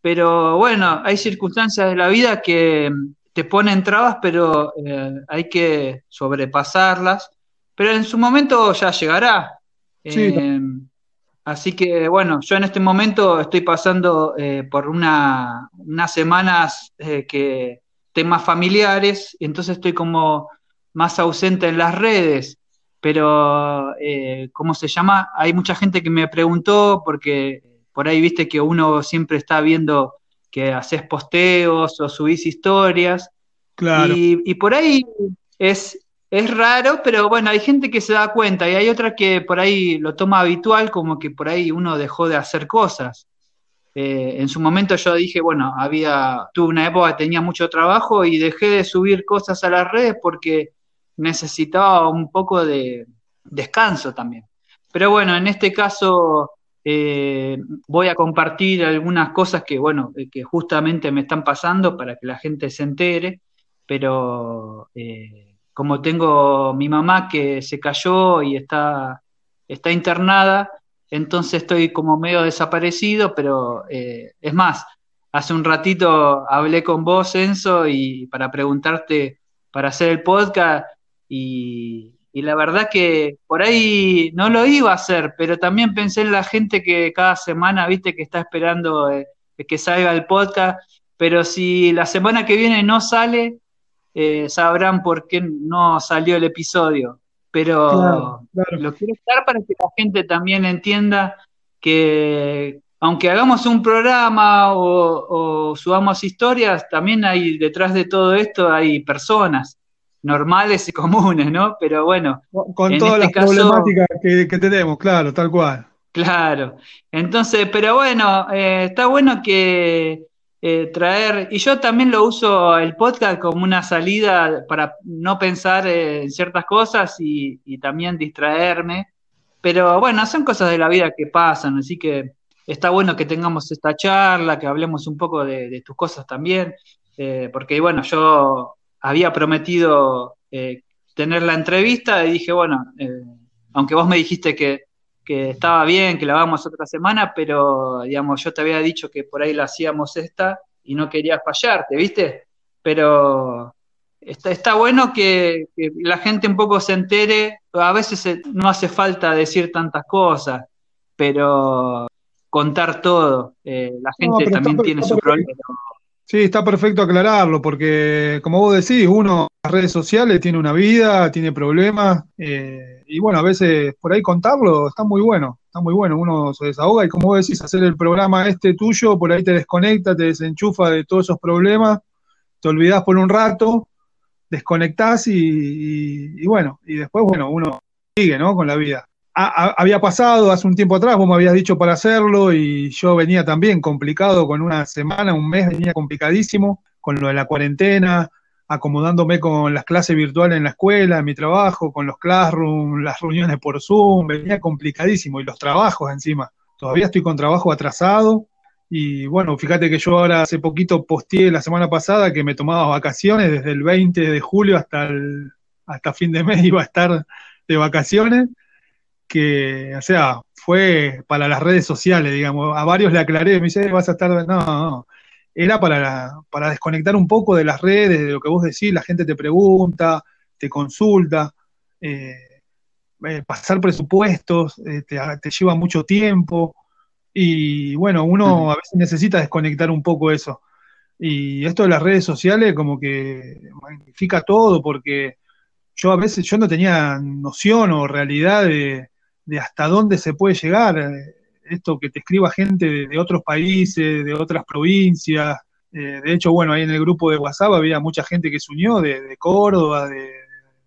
pero bueno, hay circunstancias de la vida que te ponen trabas, pero eh, hay que sobrepasarlas. Pero en su momento ya llegará. Eh, así que bueno, yo en este momento estoy pasando por una, unas semanas que temas familiares, y entonces estoy como más ausente en las redes, pero, eh, ¿cómo se llama? Hay mucha gente que me preguntó, porque por ahí viste que uno siempre está viendo que haces posteos o subís historias, claro. y, por ahí es, es raro, pero bueno, hay gente que se da cuenta y hay otra que por ahí lo toma habitual, como que por ahí uno dejó de hacer cosas. Eh, en su momento yo dije, bueno, había, tuve una época que tenía mucho trabajo y dejé de subir cosas a las redes porque necesitaba un poco de descanso también. Pero bueno, en este caso eh, voy a compartir algunas cosas que, bueno, eh, que justamente me están pasando para que la gente se entere, pero como tengo mi mamá que se cayó y está, está internada, entonces estoy como medio desaparecido, pero eh, es más, hace un ratito hablé con vos, Enzo, y para preguntarte para hacer el podcast, y, la verdad que por ahí no lo iba a hacer, pero también pensé en la gente que cada semana, viste, que está esperando eh, que salga el podcast, pero si la semana que viene no sale, eh, sabrán por qué no salió el episodio pero lo quiero estar para que la gente también entienda que aunque hagamos un programa o, subamos historias, también hay detrás de todo esto hay personas normales y comunes, ¿no? Pero bueno. Con, todas este las problemáticas que, tenemos, claro, tal cual. Claro. Entonces, pero bueno, eh, está bueno que eh, traer, y yo también lo uso el podcast como una salida para no pensar en ciertas cosas y, también distraerme, pero bueno, son cosas de la vida que pasan, así que está bueno que tengamos esta charla, que hablemos un poco de, tus cosas también, eh, porque bueno, yo había prometido eh, tener la entrevista y dije, bueno, aunque vos me dijiste que que estaba bien, que la vamos otra semana, pero digamos, yo te había dicho que por ahí la hacíamos esta y no quería fallarte, ¿viste? Pero está, está bueno que, la gente un poco se entere, a veces no hace falta decir tantas cosas, pero contar todo, eh, la gente también tiene su problema. Sí, está perfecto aclararlo, porque como vos decís, uno en las redes sociales tiene una vida, tiene problemas, eh, y bueno, a veces por ahí contarlo está muy bueno, está muy bueno, uno se desahoga y como vos decís, hacer el programa este tuyo, por ahí te desconecta, te desenchufa de todos esos problemas, te olvidás por un rato, desconectás y, bueno, y después, bueno, uno sigue, ¿no? Con la vida había pasado hace un tiempo atrás, vos me habías dicho para hacerlo y yo venía también complicado con una semana, un mes, venía complicadísimo con lo de la cuarentena, acomodándome con las clases virtuales en la escuela, en mi trabajo, con los classrooms, las reuniones por Zoom, venía complicadísimo y los trabajos encima. Todavía estoy con trabajo atrasado y bueno, fíjate que yo ahora hace poquito posteé la semana pasada que me tomaba vacaciones desde el 20 de julio hasta el, hasta fin de mes iba a estar de vacaciones que, o sea, fue para las redes sociales, digamos. A varios le aclaré, me dice, vas a estar. No, no. Era para, para desconectar un poco de las redes, de lo que vos decís, la gente te pregunta, te consulta. Eh, eh, pasar presupuestos eh, te, lleva mucho tiempo. Y bueno, uno a veces necesita desconectar un poco eso. Y esto de las redes sociales como que magnifica todo porque yo a veces yo no tenía noción o realidad de, de hasta dónde se puede llegar. Esto que te escriba gente de, otros países, de otras provincias. Eh, de hecho, bueno, ahí en el grupo de WhatsApp había mucha gente que se unió de, Córdoba, de,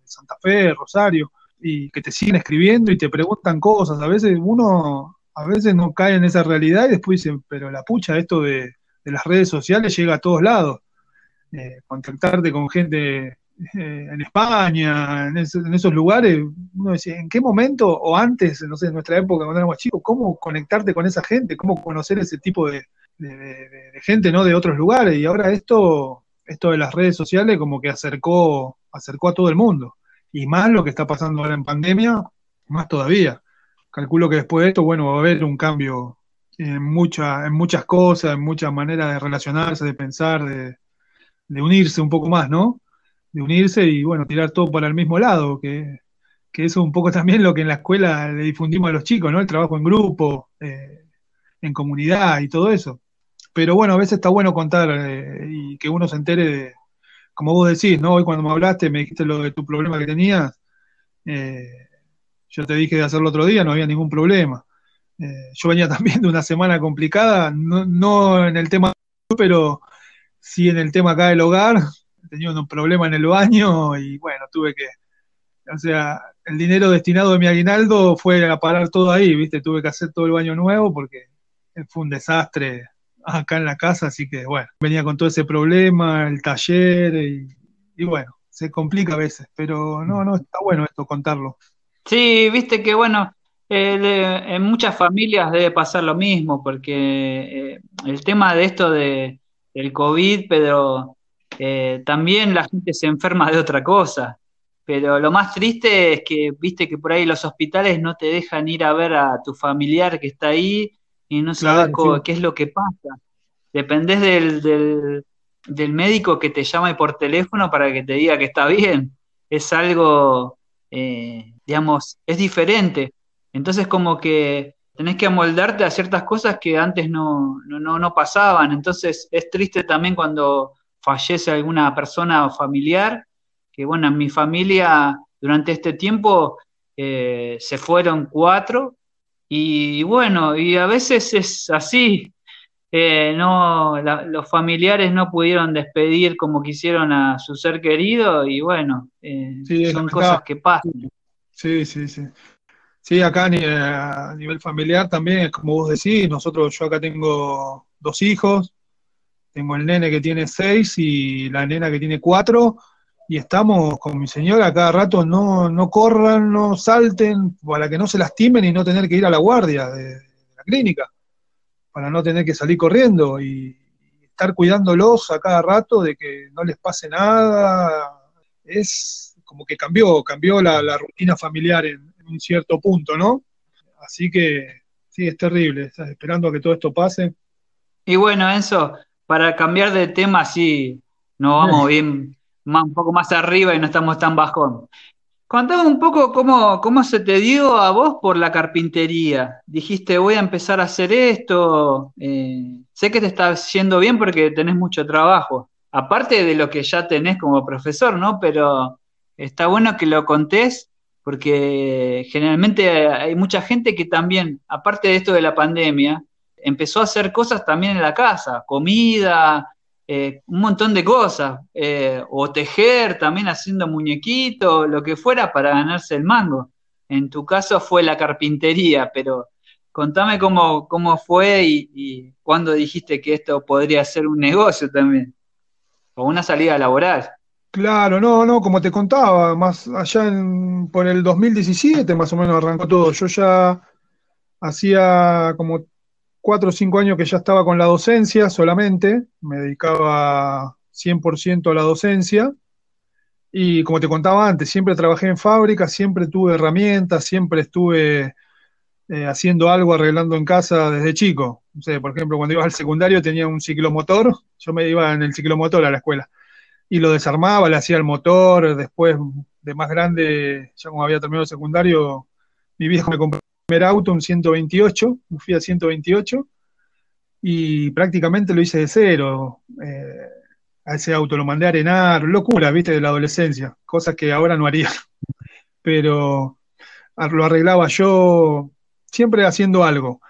Santa Fe, Rosario. y que te siguen escribiendo y te preguntan cosas. A veces uno, a veces no cae en esa realidad y después dice, pero la pucha, esto de, las redes sociales llega a todos lados. Eh, contactarte con gente en España, en, esos lugares, uno decía, ¿en qué momento o antes, no sé, en nuestra época cuando éramos chicos, cómo conectarte con esa gente, cómo conocer ese tipo de, de gente, ¿no? De otros lugares. Y ahora esto, esto de las redes sociales como que acercó, acercó a todo el mundo. Y más lo que está pasando ahora en pandemia, más todavía. Calculo que después de esto, bueno, va a haber un cambio en, mucha, en muchas cosas, en muchas maneras de relacionarse, de pensar, de, unirse un poco más, ¿no? De unirse y, bueno, tirar todo para el mismo lado, que, que eso es un poco también lo que en la escuela le difundimos a los chicos, ¿no? El trabajo en grupo, eh, en comunidad y todo eso. Pero bueno, a veces está bueno contar eh, y que uno se entere de, como vos decís, ¿no? Hoy cuando me hablaste, me dijiste lo de tu problema que tenías. Eh, yo te dije de hacerlo otro día, no había ningún problema. Eh, yo venía también de una semana complicada, no, en el tema, pero sí en el tema acá del hogar. Tenía un problema en el baño y bueno, tuve que, o sea, el dinero destinado de mi aguinaldo fue a parar todo ahí, ¿viste? Tuve que hacer todo el baño nuevo porque fue un desastre acá en la casa, así que bueno, venía con todo ese problema, el taller y, bueno, se complica a veces, pero no, no, está bueno esto contarlo. Sí, viste que bueno, eh, en muchas familias debe pasar lo mismo, porque eh, el tema de esto de, del COVID, pero eh, también la gente se enferma de otra cosa. Pero lo más triste es que, viste que por ahí los hospitales no te dejan ir a ver a tu familiar que está ahí y no sabes qué es lo que pasa. Dependés del, del, médico que te llame por teléfono para que te diga que está bien. Es algo, eh, digamos, es diferente. Entonces como que tenés que amoldarte a ciertas cosas que antes no, no, no pasaban. Entonces es triste también cuando fallece alguna persona familiar, que bueno, en mi familia durante este tiempo eh, se fueron cuatro y bueno, y a veces es así. Eh, no, los familiares no pudieron despedir como quisieron a su ser querido y bueno, eh, son cosas que pasan. Sí, sí, sí. Sí, acá a nivel familiar también es como vos decís, nosotros, yo acá tengo dos hijos, tengo el nene que tiene seis y la nena que tiene cuatro, y estamos con mi señora cada rato, no, no corran, no salten, para que no se lastimen y no tener que ir a la guardia de, la clínica, para no tener que salir corriendo y, estar cuidándolos a cada rato de que no les pase nada. Es como que cambió, cambió la, rutina familiar en, un cierto punto, ¿no? Así que sí, es terrible, estás esperando a que todo esto pase. Y bueno, Enzo, para cambiar de tema, sí, nos vamos bien un poco más arriba y no estamos tan bajón. Contame un poco cómo, cómo se te dio a vos por la carpintería. Dijiste, voy a empezar a hacer esto. Eh, sé que te está yendo bien porque tenés mucho trabajo. Aparte de lo que ya tenés como profesor, ¿no? Pero está bueno que lo contés porque generalmente hay mucha gente que también, aparte de esto de la pandemia, empezó a hacer cosas también en la casa, comida, eh, un montón de cosas, eh, o tejer también haciendo muñequitos, lo que fuera para ganarse el mango. En tu caso fue la carpintería, pero contame cómo, cómo fue y, y cuándo dijiste que esto podría ser un negocio también, o una salida laboral. Claro, no, no, como te contaba, más allá por el 2017 más o menos arrancó todo. Yo ya hacía como cuatro o cinco años que ya estaba con la docencia solamente, me dedicaba 100% a la docencia. Y como te contaba antes, siempre trabajé en fábrica, siempre tuve herramientas, siempre estuve eh, haciendo algo, arreglando en casa desde chico. por ejemplo, cuando iba al secundario tenía un ciclomotor, yo me iba en el ciclomotor a la escuela. Y lo desarmaba, le hacía el motor, después de más grande, ya como había terminado el secundario, mi viejo me compró primer auto, un 128, un Fiat 128, y prácticamente lo hice de cero. Eh, a ese auto lo mandé a arenar, locura, viste, de la adolescencia, cosas que ahora no haría. Pero lo arreglaba yo siempre haciendo algo.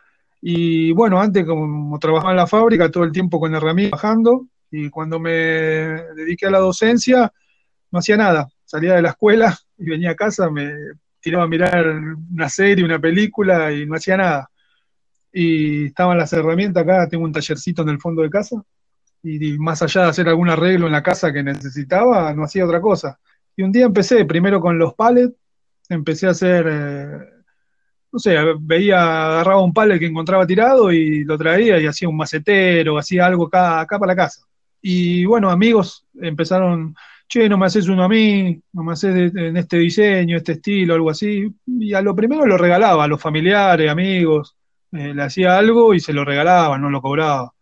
Y bueno, antes como trabajaba en la fábrica, todo el tiempo con herramientas bajando, y cuando me dediqué a la docencia, no hacía nada. Salía de la escuela y venía a casa, me tiraba a mirar una serie, una película y no hacía nada. Y estaban las herramientas acá, tengo un tallercito en el fondo de casa, y, más allá de hacer algún arreglo en la casa que necesitaba, no hacía otra cosa. Y un día empecé, primero con los palets, empecé a hacer, eh, no sé, veía, agarraba un palet que encontraba tirado y lo traía y hacía un macetero, hacía algo acá, acá para la casa. Y bueno, amigos empezaron, che, no me haces uno a mí, no me haces en este diseño, este estilo, algo así. Y a lo primero lo regalaba, a los familiares, amigos, eh, le hacía algo y se lo regalaba, no lo cobraba.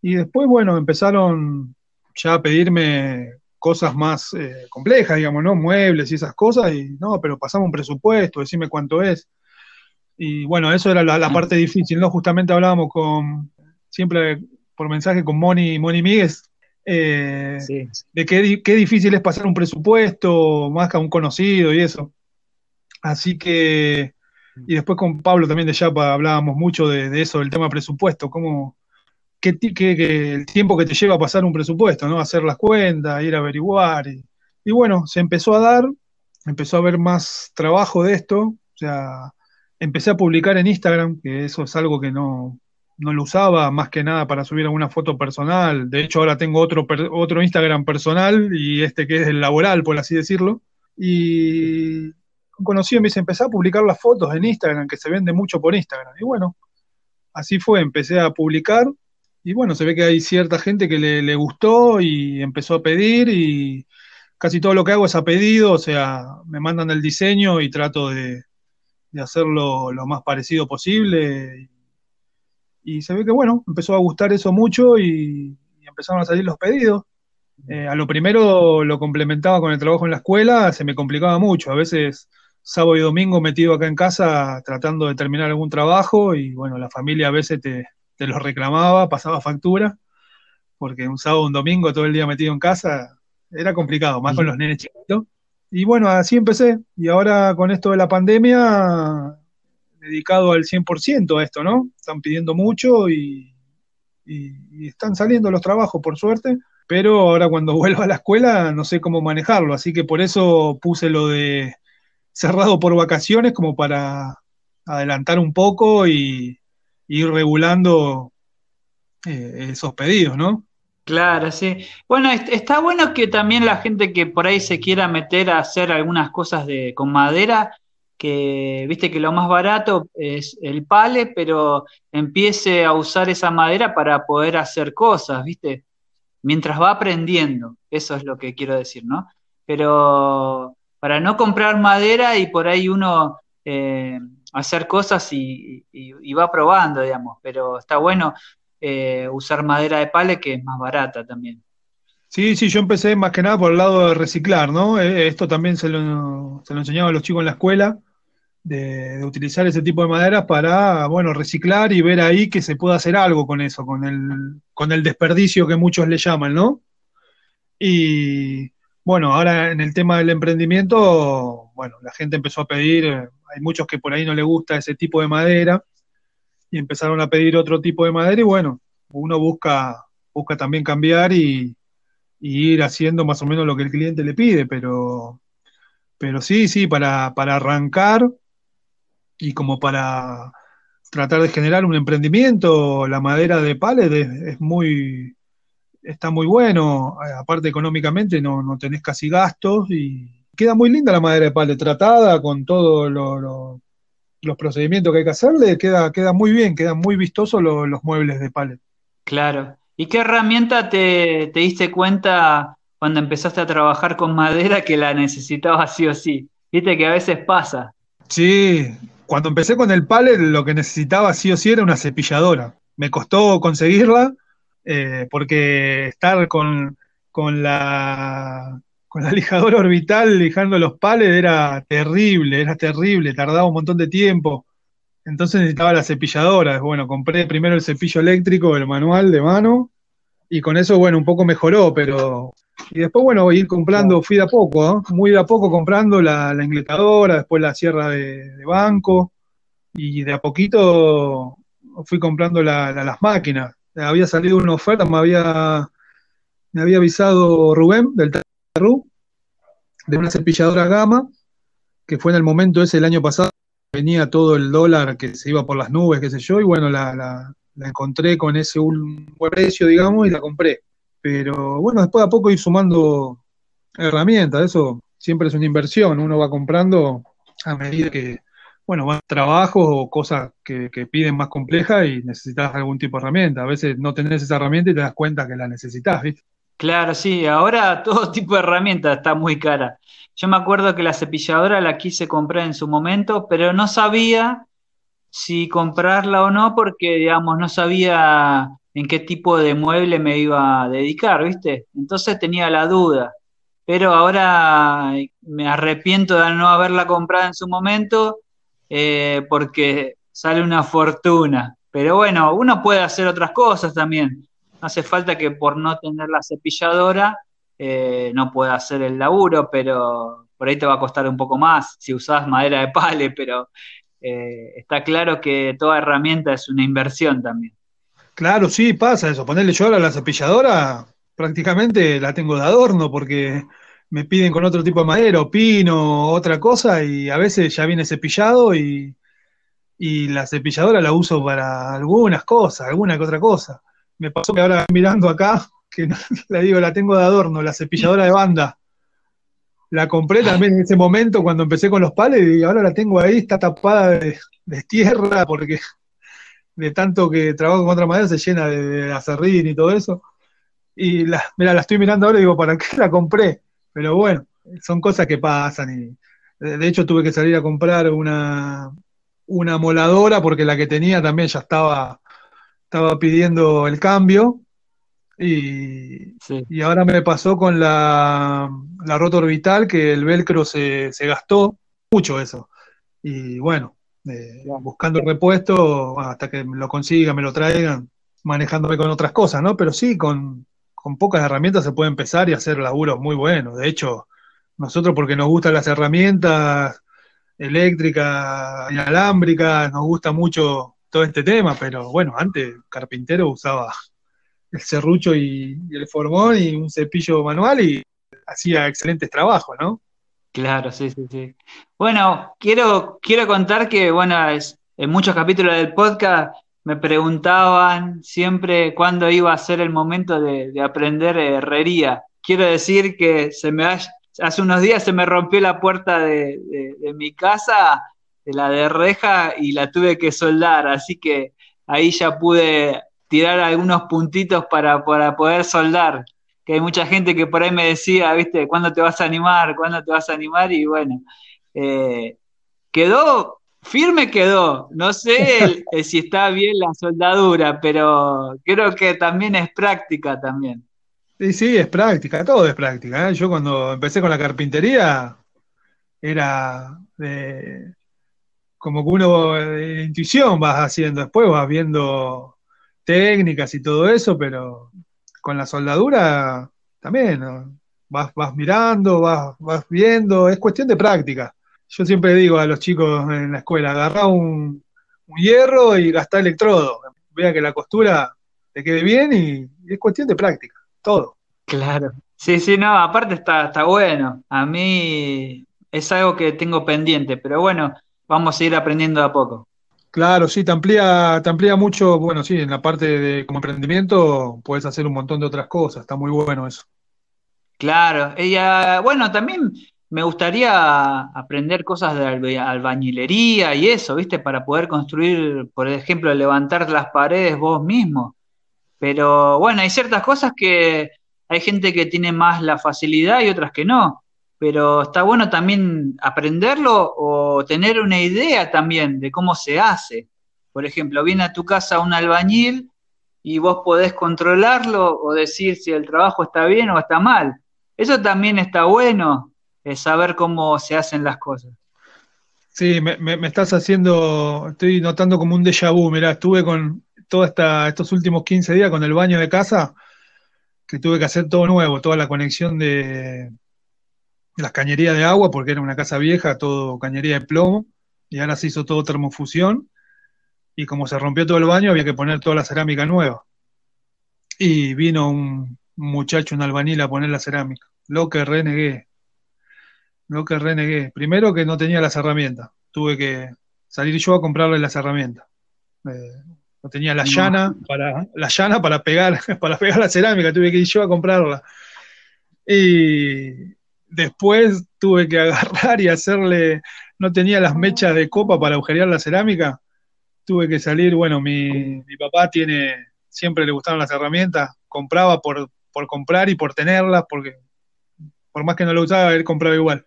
Y después, bueno, empezaron ya a pedirme cosas más eh, complejas, digamos, ¿no? Muebles y esas cosas, y no, pero pasamos un presupuesto, decime cuánto es. Y bueno, eso era la, parte difícil, ¿no? Justamente hablábamos con, siempre por mensaje con Moni, Moni Míguez, eh, de qué, qué, difícil es pasar un presupuesto, más que a un conocido y eso. Así que, y después con Pablo también de Yapa hablábamos mucho de, de eso, del tema presupuesto, cómo, que, el tiempo que te lleva a pasar un presupuesto, ¿no? Hacer las cuentas, ir a averiguar. Y, bueno, se empezó a dar, empezó a haber más trabajo de esto, o sea, empecé a publicar en Instagram, que eso es algo que no, no lo usaba más que nada para subir alguna foto personal. De hecho, ahora tengo otro, otro Instagram personal y este que es el laboral, por así decirlo. Y un conocido me dice, empecé a publicar las fotos en Instagram, que se vende mucho por Instagram. Y bueno, así fue, empecé a publicar y bueno, se ve que hay cierta gente que le, gustó y empezó a pedir y casi todo lo que hago es a pedido, o sea, me mandan el diseño y trato de, hacerlo lo más parecido posible. Y, se ve que bueno, empezó a gustar eso mucho y, empezaron a salir los pedidos. Eh, a lo primero lo complementaba con el trabajo en la escuela, se me complicaba mucho. A veces sábado y domingo metido acá en casa tratando de terminar algún trabajo y bueno, la familia a veces te, te lo reclamaba, pasaba factura, porque un sábado, un domingo, todo el día metido en casa, era complicado, más con los nenes chiquitos. Y bueno, así empecé. Y ahora con esto de la pandemia, dedicado al 100% a esto, ¿no? Están pidiendo mucho y, están saliendo los trabajos, por suerte. Pero ahora cuando vuelva a la escuela no sé cómo manejarlo. Así que por eso puse lo de cerrado por vacaciones como para adelantar un poco y, ir regulando eh, esos pedidos, ¿no? Claro, sí. Bueno, está bueno que también la gente que por ahí se quiera meter a hacer algunas cosas de, con madera, que viste que lo más barato es el pale, pero empiece a usar esa madera para poder hacer cosas, viste, mientras va aprendiendo, eso es lo que quiero decir, ¿no? Pero para no comprar madera y por ahí uno eh, hacer cosas y, va probando, digamos, pero está bueno eh, usar madera de pale que es más barata también. Sí, sí, yo empecé más que nada por el lado de reciclar, ¿no? Eh, esto también se lo, se lo enseñaba a los chicos en la escuela, de, utilizar ese tipo de maderas para, bueno, reciclar y ver ahí que se puede hacer algo con eso, con el, con el desperdicio que muchos le llaman, ¿no? Y bueno, ahora en el tema del emprendimiento, bueno, la gente empezó a pedir hay muchos que por ahí no les gusta ese tipo de madera y empezaron a pedir otro tipo de madera y bueno, uno busca, busca también cambiar y, ir haciendo más o menos lo que el cliente le pide, pero, pero sí, sí, para, para arrancar y como para tratar de generar un emprendimiento, la madera de palet es, muy, está muy bueno, aparte económicamente no, no tenés casi gastos y, queda muy linda la madera de pale, tratada con todos los procedimientos que hay que hacerle, queda, queda muy bien, quedan muy vistosos los muebles de pale. Claro. ¿Y qué herramienta te, diste cuenta cuando empezaste a trabajar con madera que la necesitabas sí o sí? Viste que a veces pasa. Sí, cuando empecé con el palet lo que necesitaba sí o sí era una cepilladora. Me costó conseguirla eh, porque estar con, con la con la lijadora orbital lijando los pales era terrible, era terrible, tardaba un montón de tiempo. Entonces necesitaba la cepilladora. Bueno, compré primero el cepillo eléctrico, el manual de mano, y con eso, bueno, un poco mejoró, pero. Y después, bueno, voy a ir comprando, fui de a poco, muy de a poco comprando la, la después la sierra de, banco, y de a poquito fui comprando las máquinas. Había salido una oferta, me había, me había avisado Rubén del de una cepilladora gama, que fue en el momento ese el año pasado, venía todo el dólar que se iba por las nubes, qué sé yo, y bueno, la, la, la encontré con ese un buen precio, digamos, y la compré. Pero bueno, después a poco ir sumando herramientas, eso siempre es una inversión, uno va comprando a medida que, bueno, va trabajos o cosas que, que piden más complejas y necesitas algún tipo de herramienta. A veces no tenés esa herramienta y te das cuenta que la necesitas, ¿viste? Claro, sí, ahora todo tipo de herramienta está muy cara. Yo me acuerdo que la cepilladora la quise comprar en su momento, pero no sabía si comprarla o no porque, digamos, no sabía en qué tipo de mueble me iba a dedicar, ¿viste? Entonces tenía la duda. Pero ahora me arrepiento de no haberla comprado en su momento eh, porque sale una fortuna. Pero bueno, uno puede hacer otras cosas también. No hace falta que por no tener la cepilladora eh, no pueda hacer el laburo, pero por ahí te va a costar un poco más si usás madera de pale, pero eh, está claro que toda herramienta es una inversión también. Claro, sí, pasa eso. Ponerle yo ahora la cepilladora, prácticamente la tengo de adorno porque me piden con otro tipo de madera, o pino, otra cosa, y a veces ya viene cepillado y, y la cepilladora la uso para algunas cosas, alguna que otra cosa. Me pasó que ahora mirando acá, que le digo, la tengo de adorno, la cepilladora de banda. La compré también en ese momento cuando empecé con los pales y ahora la tengo ahí, está tapada de tierra porque de tanto que trabajo con otra madera se llena de, de acerrín y todo eso. Y la, mira, la estoy mirando ahora y digo, ¿para qué la compré? Pero bueno, son cosas que pasan y de, hecho tuve que salir a comprar una, una moladora porque la que tenía también ya estaba, estaba pidiendo el cambio y, Sí. y ahora me pasó con la, la rota orbital que el velcro se, se gastó mucho eso. Y bueno, eh, buscando el repuesto hasta que lo consigan, me lo traigan, manejándome con otras cosas, ¿no? Pero sí, con, con pocas herramientas se puede empezar y hacer laburos muy buenos. De hecho, nosotros porque nos gustan las herramientas eléctricas, inalámbricas, nos gusta mucho todo este tema, pero bueno, antes carpintero usaba el serrucho y, y el formón y un cepillo manual y hacía excelentes trabajos, ¿no? Claro, sí, sí, sí. Bueno, quiero, quiero contar que, bueno, es- en muchos capítulos del podcast me preguntaban siempre cuándo iba a ser el momento de, de aprender herrería. Quiero decir que se me ha- hace unos días se me rompió la puerta de, de- de mi casa, de la de reja, y la tuve que soldar, así que ahí ya pude tirar algunos puntitos para, para poder soldar que hay mucha gente que por ahí me decía, viste, ¿cuándo te vas a animar? ¿Cuándo te vas a animar? Y bueno, eh, quedó, firme quedó. No sé el- el si está bien la soldadura, pero creo que también es práctica también. Y sí, es práctica, todo es práctica, ¿eh? Yo cuando empecé con la carpintería era de- como que uno de intuición vas haciendo, después vas viendo técnicas y todo eso, pero con la soldadura también. Vas, vas mirando, vas, vas viendo, es cuestión de práctica. Yo siempre digo a los chicos en la escuela, agarrá un, hierro y gastá electrodo, vea que la costura te quede bien y, es cuestión de práctica, todo. Claro. Sí, sí, no, aparte está, está bueno. A mí es algo que tengo pendiente, pero bueno, vamos a ir aprendiendo a poco. Claro, sí, te amplía, te amplía mucho, bueno, sí, en la parte de como emprendimiento puedes hacer un montón de otras cosas, está muy bueno eso. Claro, ella, bueno, también me gustaría aprender cosas de alba- albañilería y eso, ¿viste? Para poder construir, por ejemplo, levantar las paredes vos mismo. Pero bueno, hay ciertas cosas que hay gente que tiene más la facilidad y otras que no. Pero está bueno también aprenderlo o tener una idea también de cómo se hace. Por ejemplo, viene a tu casa un albañil y vos podés controlarlo o decir si el trabajo está bien o está mal. Eso también está bueno, eh, saber cómo se hacen las cosas. Sí, me, me- estás haciendo, estoy notando como un déjà vu, mirá, estuve con toda esta, estos últimos 15 días con el baño de casa, que tuve que hacer todo nuevo, toda la conexión de las cañerías de agua, porque era una casa vieja, todo cañería de plomo, y ahora se hizo todo termofusión, y como se rompió todo el baño, había que poner toda la cerámica nueva. Y vino un muchacho, un albañil, a poner la cerámica. Lo que renegué. lo que renegué. Primero que no tenía las herramientas. Tuve que salir yo a comprarle las herramientas. Eh, no tenía la llana para la llana para pegar para pegar la cerámica, tuve que ir yo a comprarla. Y después tuve que agarrar y hacerle no tenía las mechas de copa para agujerear la cerámica. Tuve que salir, bueno, mi, mi papá tiene siempre le gustaron las herramientas, compraba por, por comprar y por tenerlas, porque por más que no lo usaba, él compraba igual.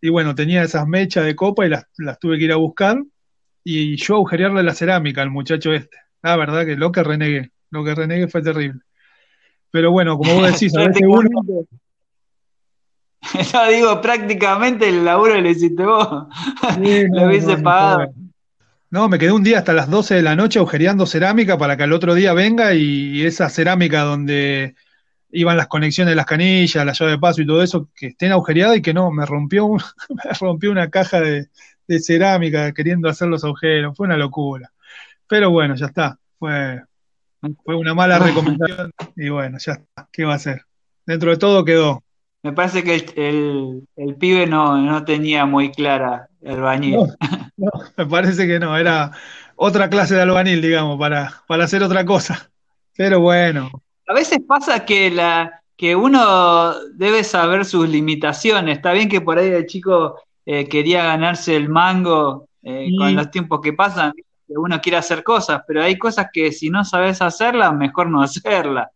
Y bueno, tenía esas mechas de copa y las, las tuve que ir a buscar y yo agujerearle la cerámica al muchacho este. La verdad que lo que renegué, lo que renegué fue terrible. Pero bueno, como vos decís, a veces uno... No digo, prácticamente el laburo le hiciste vos. lo hubiese pagado. No, me quedé un día hasta las 12 de la noche agujereando cerámica para que al otro día venga y, esa cerámica donde iban las conexiones de las canillas, la llave de paso y todo eso, que estén agujereadas y que no, me rompió, me rompió una caja de, cerámica queriendo hacer los agujeros, fue una locura. Pero bueno, ya está, fue, fue una mala recomendación y bueno, ya está, ¿qué va a hacer? Dentro de todo quedó. Me parece que el, el, pibe no, no, tenía muy clara el bañil. No, me parece que no, era otra clase de albañil, digamos, para, para hacer otra cosa. Pero bueno. A veces pasa que la que uno debe saber sus limitaciones. Está bien que por ahí el chico eh, quería ganarse el mango eh, con los tiempos que pasan, que uno quiere hacer cosas, pero hay cosas que si no sabes hacerlas, mejor no hacerlas.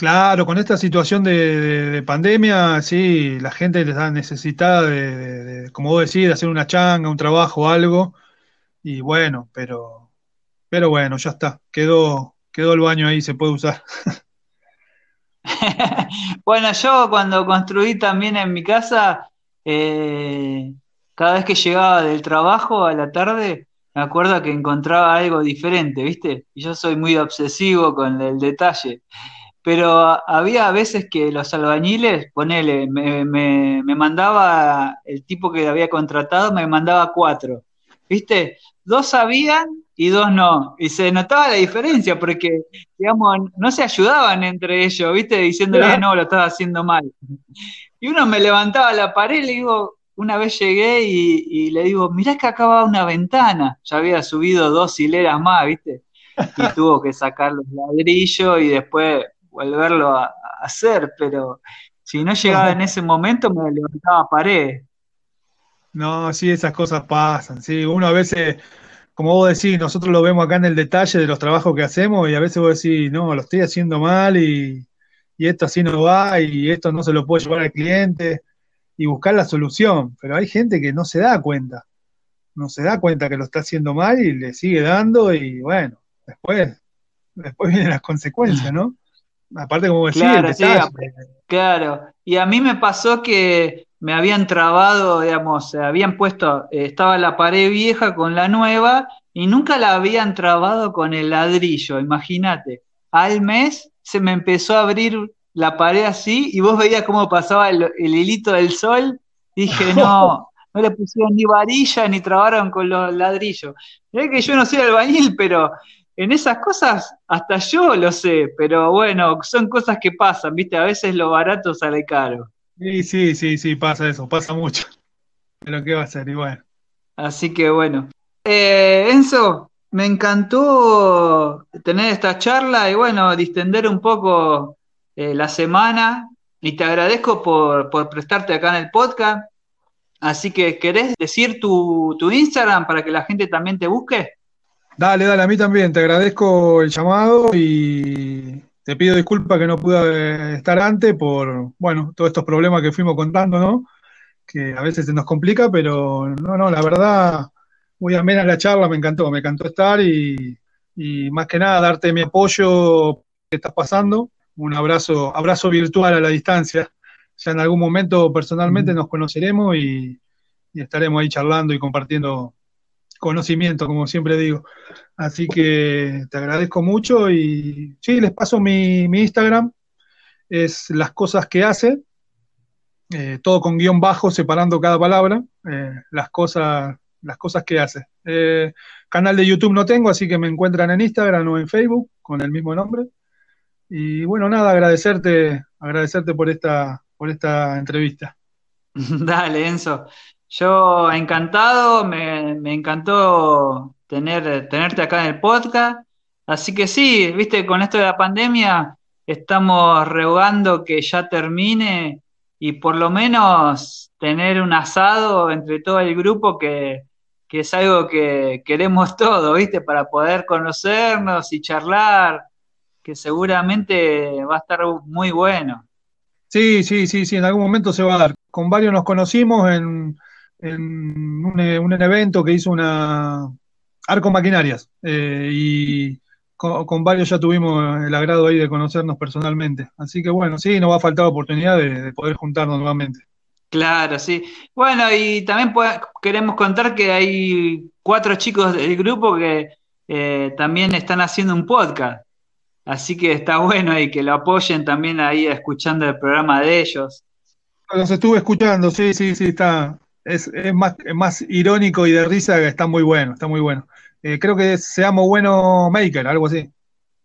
Claro, con esta situación de, pandemia, sí, la gente está necesitada de, como vos decís, de hacer una changa, un trabajo, algo, y bueno, pero, pero bueno, ya está, quedó, quedó el baño ahí, se puede usar. bueno, yo cuando construí también en mi casa, eh, cada vez que llegaba del trabajo a la tarde, me acuerdo que encontraba algo diferente, ¿viste? Y yo soy muy obsesivo con el detalle pero había veces que los albañiles, ponele, me, me, me, mandaba, el tipo que había contratado me mandaba cuatro, ¿viste? Dos sabían y dos no, y se notaba la diferencia porque, digamos, no se ayudaban entre ellos, ¿viste? Diciéndole, no, lo estaba haciendo mal. Y uno me levantaba la pared y le digo, una vez llegué y, y le digo, mirá que acaba una ventana, ya había subido dos hileras más, ¿viste? Y tuvo que sacar los ladrillos y después volverlo a, hacer, pero si no llegaba en ese momento me levantaba pared. No, sí, esas cosas pasan, sí, uno a veces, como vos decís, nosotros lo vemos acá en el detalle de los trabajos que hacemos y a veces vos decís, no, lo estoy haciendo mal y, y esto así no va y esto no se lo puede llevar al cliente y buscar la solución, pero hay gente que no se da cuenta, no se da cuenta que lo está haciendo mal y le sigue dando y bueno, después, después vienen las consecuencias, ¿no? Aparte, como decía, claro, claro. Y a mí me pasó que me habían trabado, digamos, se habían puesto, eh, estaba la pared vieja con la nueva y nunca la habían trabado con el ladrillo, imagínate. Al mes se me empezó a abrir la pared así y vos veías cómo pasaba el, hilito del sol. Dije, no, no le pusieron ni varilla ni trabaron con los ladrillos. Es que yo no soy albañil, pero en esas cosas hasta yo lo sé, pero bueno, son cosas que pasan, ¿viste? A veces lo barato sale caro. Sí, sí, sí, sí, pasa eso, pasa mucho. Pero qué va a ser, y bueno. Así que bueno. Eh, Enzo, me encantó tener esta charla y bueno, distender un poco eh, la semana y te agradezco por, por, prestarte acá en el podcast. Así que, ¿querés decir tu, tu Instagram para que la gente también te busque? Dale, dale, a mí también. Te agradezco el llamado y te pido disculpas que no pude estar antes por, bueno, todos estos problemas que fuimos contando, ¿no? Que a veces se nos complica, pero no, no, la verdad, muy amena la charla, me encantó, me encantó estar y, más que nada darte mi apoyo que estás pasando. Un abrazo, abrazo virtual a la distancia. Ya en algún momento personalmente nos conoceremos y estaremos ahí charlando y compartiendo conocimiento, como siempre digo. Así que te agradezco mucho y sí, les paso mi, Instagram, es las cosas que hace, eh, todo con guion bajo, separando cada palabra, eh, las, cosas, las cosas que hace. Eh, canal de YouTube no tengo, así que me encuentran en Instagram o en Facebook con el mismo nombre. Y bueno, nada, agradecerte, agradecerte por esta, por esta entrevista. Dale, Enzo. Yo encantado, me, encantó tener, tenerte acá en el podcast. Así que sí, viste, con esto de la pandemia estamos rehogando que ya termine y por lo menos tener un asado entre todo el grupo que, que es algo que queremos todo, viste, para poder conocernos y charlar, que seguramente va a estar muy bueno. Sí, sí, sí, sí, en algún momento se va a dar. Con varios nos conocimos en, en un, un evento que hizo una Arco Maquinarias eh, y con, varios ya tuvimos el agrado ahí de conocernos personalmente. Así que bueno, sí, nos va a faltar la oportunidad de, poder juntarnos nuevamente. Claro, sí. Bueno, y también queremos contar que hay cuatro chicos del grupo que eh, también están haciendo un podcast. Así que está bueno y que lo apoyen también ahí escuchando el programa de ellos. Los estuve escuchando, sí, sí, sí, está. Es, es más, es más irónico y de risa que está muy bueno, está muy bueno. Eh, creo que seamos buenos makers, algo así.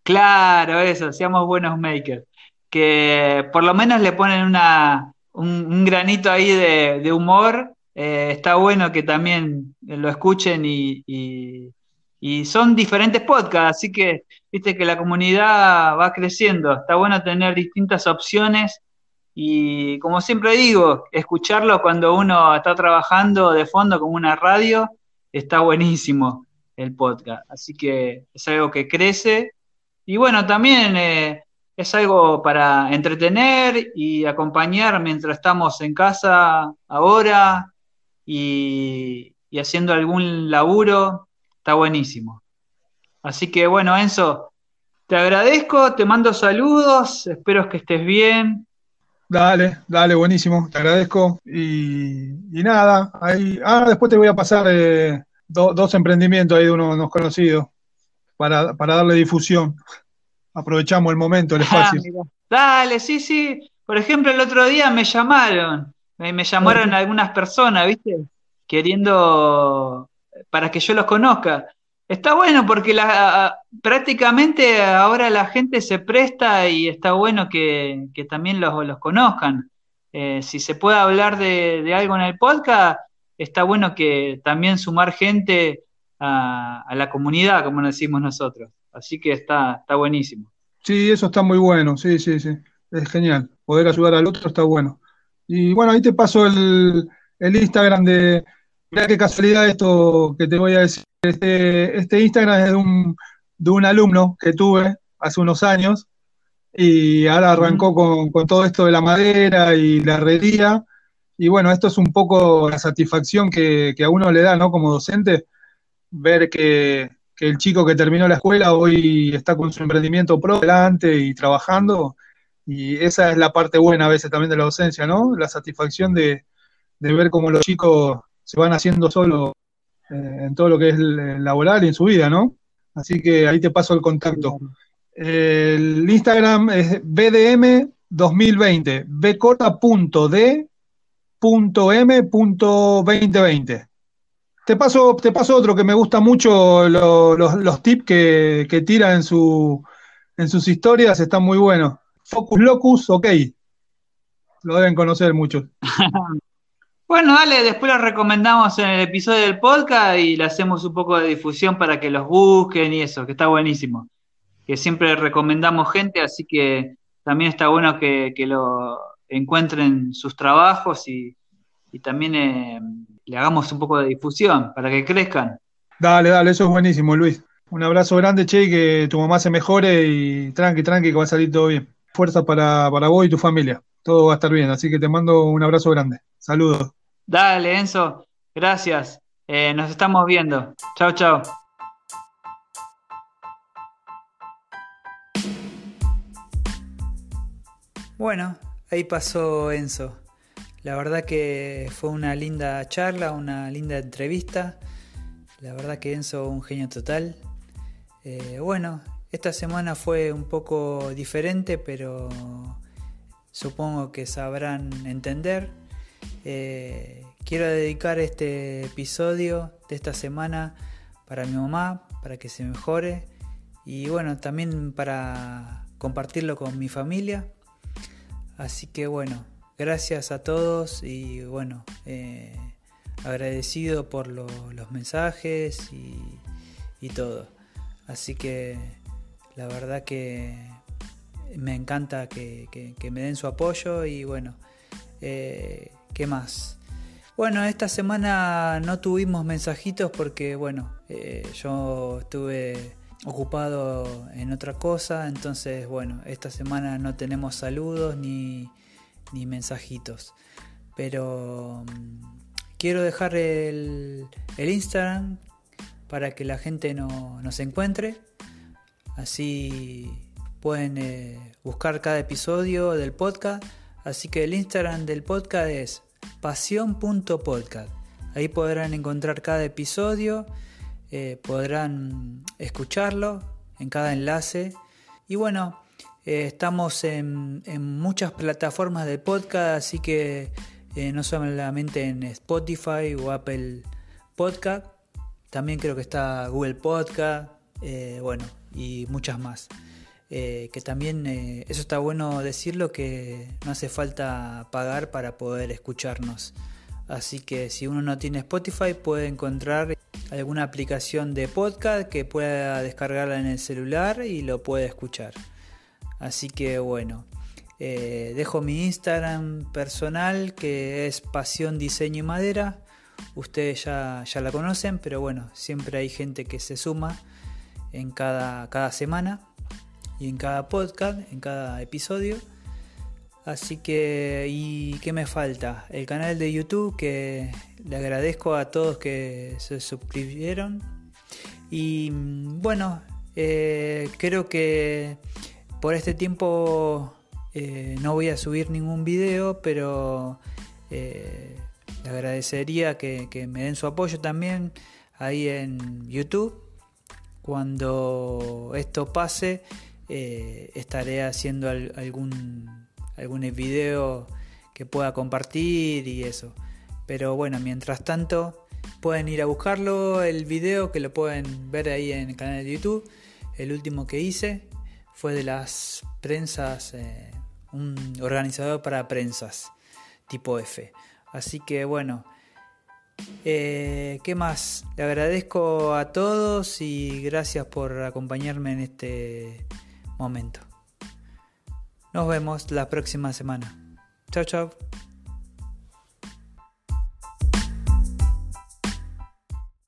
Claro, eso, seamos buenos makers. Que por lo menos le ponen una, un, granito ahí de, humor. Eh, está bueno que también lo escuchen y, y, son diferentes podcasts, así que viste que la comunidad va creciendo. Está bueno tener distintas opciones y como siempre digo, escucharlo cuando uno está trabajando de fondo como una radio está buenísimo el podcast. Así que es algo que crece. Y bueno, también eh, es algo para entretener y acompañar mientras estamos en casa ahora y, haciendo algún laburo. Está buenísimo. Así que bueno, Enzo, te agradezco, te mando saludos, espero que estés bien. Dale, dale, buenísimo, te agradezco. Y, nada, ahí, ah, después te voy a pasar eh, dos emprendimientos ahí de unos, conocidos para, darle difusión. Aprovechamos el momento, el ah, espacio. Dale, sí, sí. Por ejemplo, el otro día me llamaron, me, llamaron algunas personas, ¿viste? Queriendo para que yo los conozca. Está bueno porque la, prácticamente ahora la gente se presta y está bueno que, también los, los conozcan. Eh, si se puede hablar de, de, algo en el podcast, está bueno que también sumar gente a, la comunidad, como decimos nosotros. Así que está, está buenísimo. Sí, eso está muy bueno, sí, sí, sí. Es genial. Poder ayudar al otro está bueno. Y bueno, ahí te paso el, Instagram de. Mira qué casualidad esto que te voy a decir. Este, este Instagram es de un, de un alumno que tuve hace unos años y ahora arrancó con, con todo esto de la madera y la herrería y bueno, esto es un poco la satisfacción que, a uno le da, ¿no? Como docente, ver que, el chico que terminó la escuela hoy está con su emprendimiento pro delante y trabajando. Y esa es la parte buena a veces también de la docencia, ¿no? La satisfacción de, ver cómo los chicos se van haciendo solo eh, en todo lo que es laboral y en su vida, ¿no? Así que ahí te paso el contacto. El Instagram es BDM 2020, bcorta.d M.2020. Te paso, te paso otro que me gusta mucho, los, tips que, que tira en, su, en sus historias, están muy buenos. Focus Locus, ok. Lo deben conocer muchos. bueno, dale, después lo recomendamos en el episodio del podcast y le hacemos un poco de difusión para que los busquen y eso, que está buenísimo. Que siempre recomendamos gente, así que también está bueno que, que lo encuentren sus trabajos y, también eh, le hagamos un poco de difusión para que crezcan. Dale, dale, eso es buenísimo, Luis. Un abrazo grande, Che, y que tu mamá se mejore y tranqui, tranqui, que va a salir todo bien. Fuerza para, para vos y tu familia. Todo va a estar bien, así que te mando un abrazo grande. Saludos. Dale, Enzo. Gracias. Eh, nos estamos viendo. Chao, chao. Bueno, Ahí pasó Enzo. La verdad que fue una linda charla, una linda entrevista. La verdad que Enzo un genio total. Eh, bueno, esta semana fue un poco diferente, pero supongo que sabrán entender. Eh, quiero dedicar este episodio de esta semana para mi mamá, para que se mejore y bueno, también para compartirlo con mi familia. Así que bueno, gracias a todos y bueno, eh, agradecido por los mensajes y, todo. Así que la verdad que me encanta que, me den su apoyo y bueno, eh, ¿qué más? Bueno, esta semana no tuvimos mensajitos porque bueno, eh, yo estuve ocupado en otra cosa, entonces bueno, esta semana no tenemos saludos ni, ni mensajitos. Pero mm, quiero dejar el, Instagram para que la gente no, nos encuentre. Así pueden eh, buscar cada episodio del podcast. Así que el Instagram del podcast es pasión.podcast. Ahí podrán encontrar cada episodio, eh, podrán escucharlo en cada enlace. Y bueno, eh, estamos en, muchas plataformas de podcast, así que eh, no solamente en Spotify o Apple Podcast, también creo que está Google Podcast, bueno, y muchas más. Que también, eso está bueno decirlo, que no hace falta pagar para poder escucharnos. Así que si uno no tiene Spotify puede encontrar alguna aplicación de podcast que pueda descargarla en el celular y lo puede escuchar. Así que bueno, eh, dejo mi Instagram personal que es Pasión Diseño y Madera. Ustedes ya, ya, la conocen, pero bueno, siempre hay gente que se suma en cada, cada semana y en cada podcast, en cada episodio. Así que, ¿y qué me falta? El canal de YouTube, que le agradezco a todos que se suscribieron. Y bueno, eh, creo que por este tiempo eh, no voy a subir ningún video, pero eh, le agradecería que, me den su apoyo también ahí en YouTube. Cuando esto pase, eh, estaré haciendo algún, algún video que pueda compartir y eso. Pero bueno, mientras tanto, pueden ir a buscarlo, el video que lo pueden ver ahí en el canal de YouTube, el último que hice fue de las prensas, eh, un organizador para prensas tipo F. Así que bueno, eh, ¿qué más? Le agradezco a todos y gracias por acompañarme en este momento. Nos vemos la próxima semana. Chao, chao.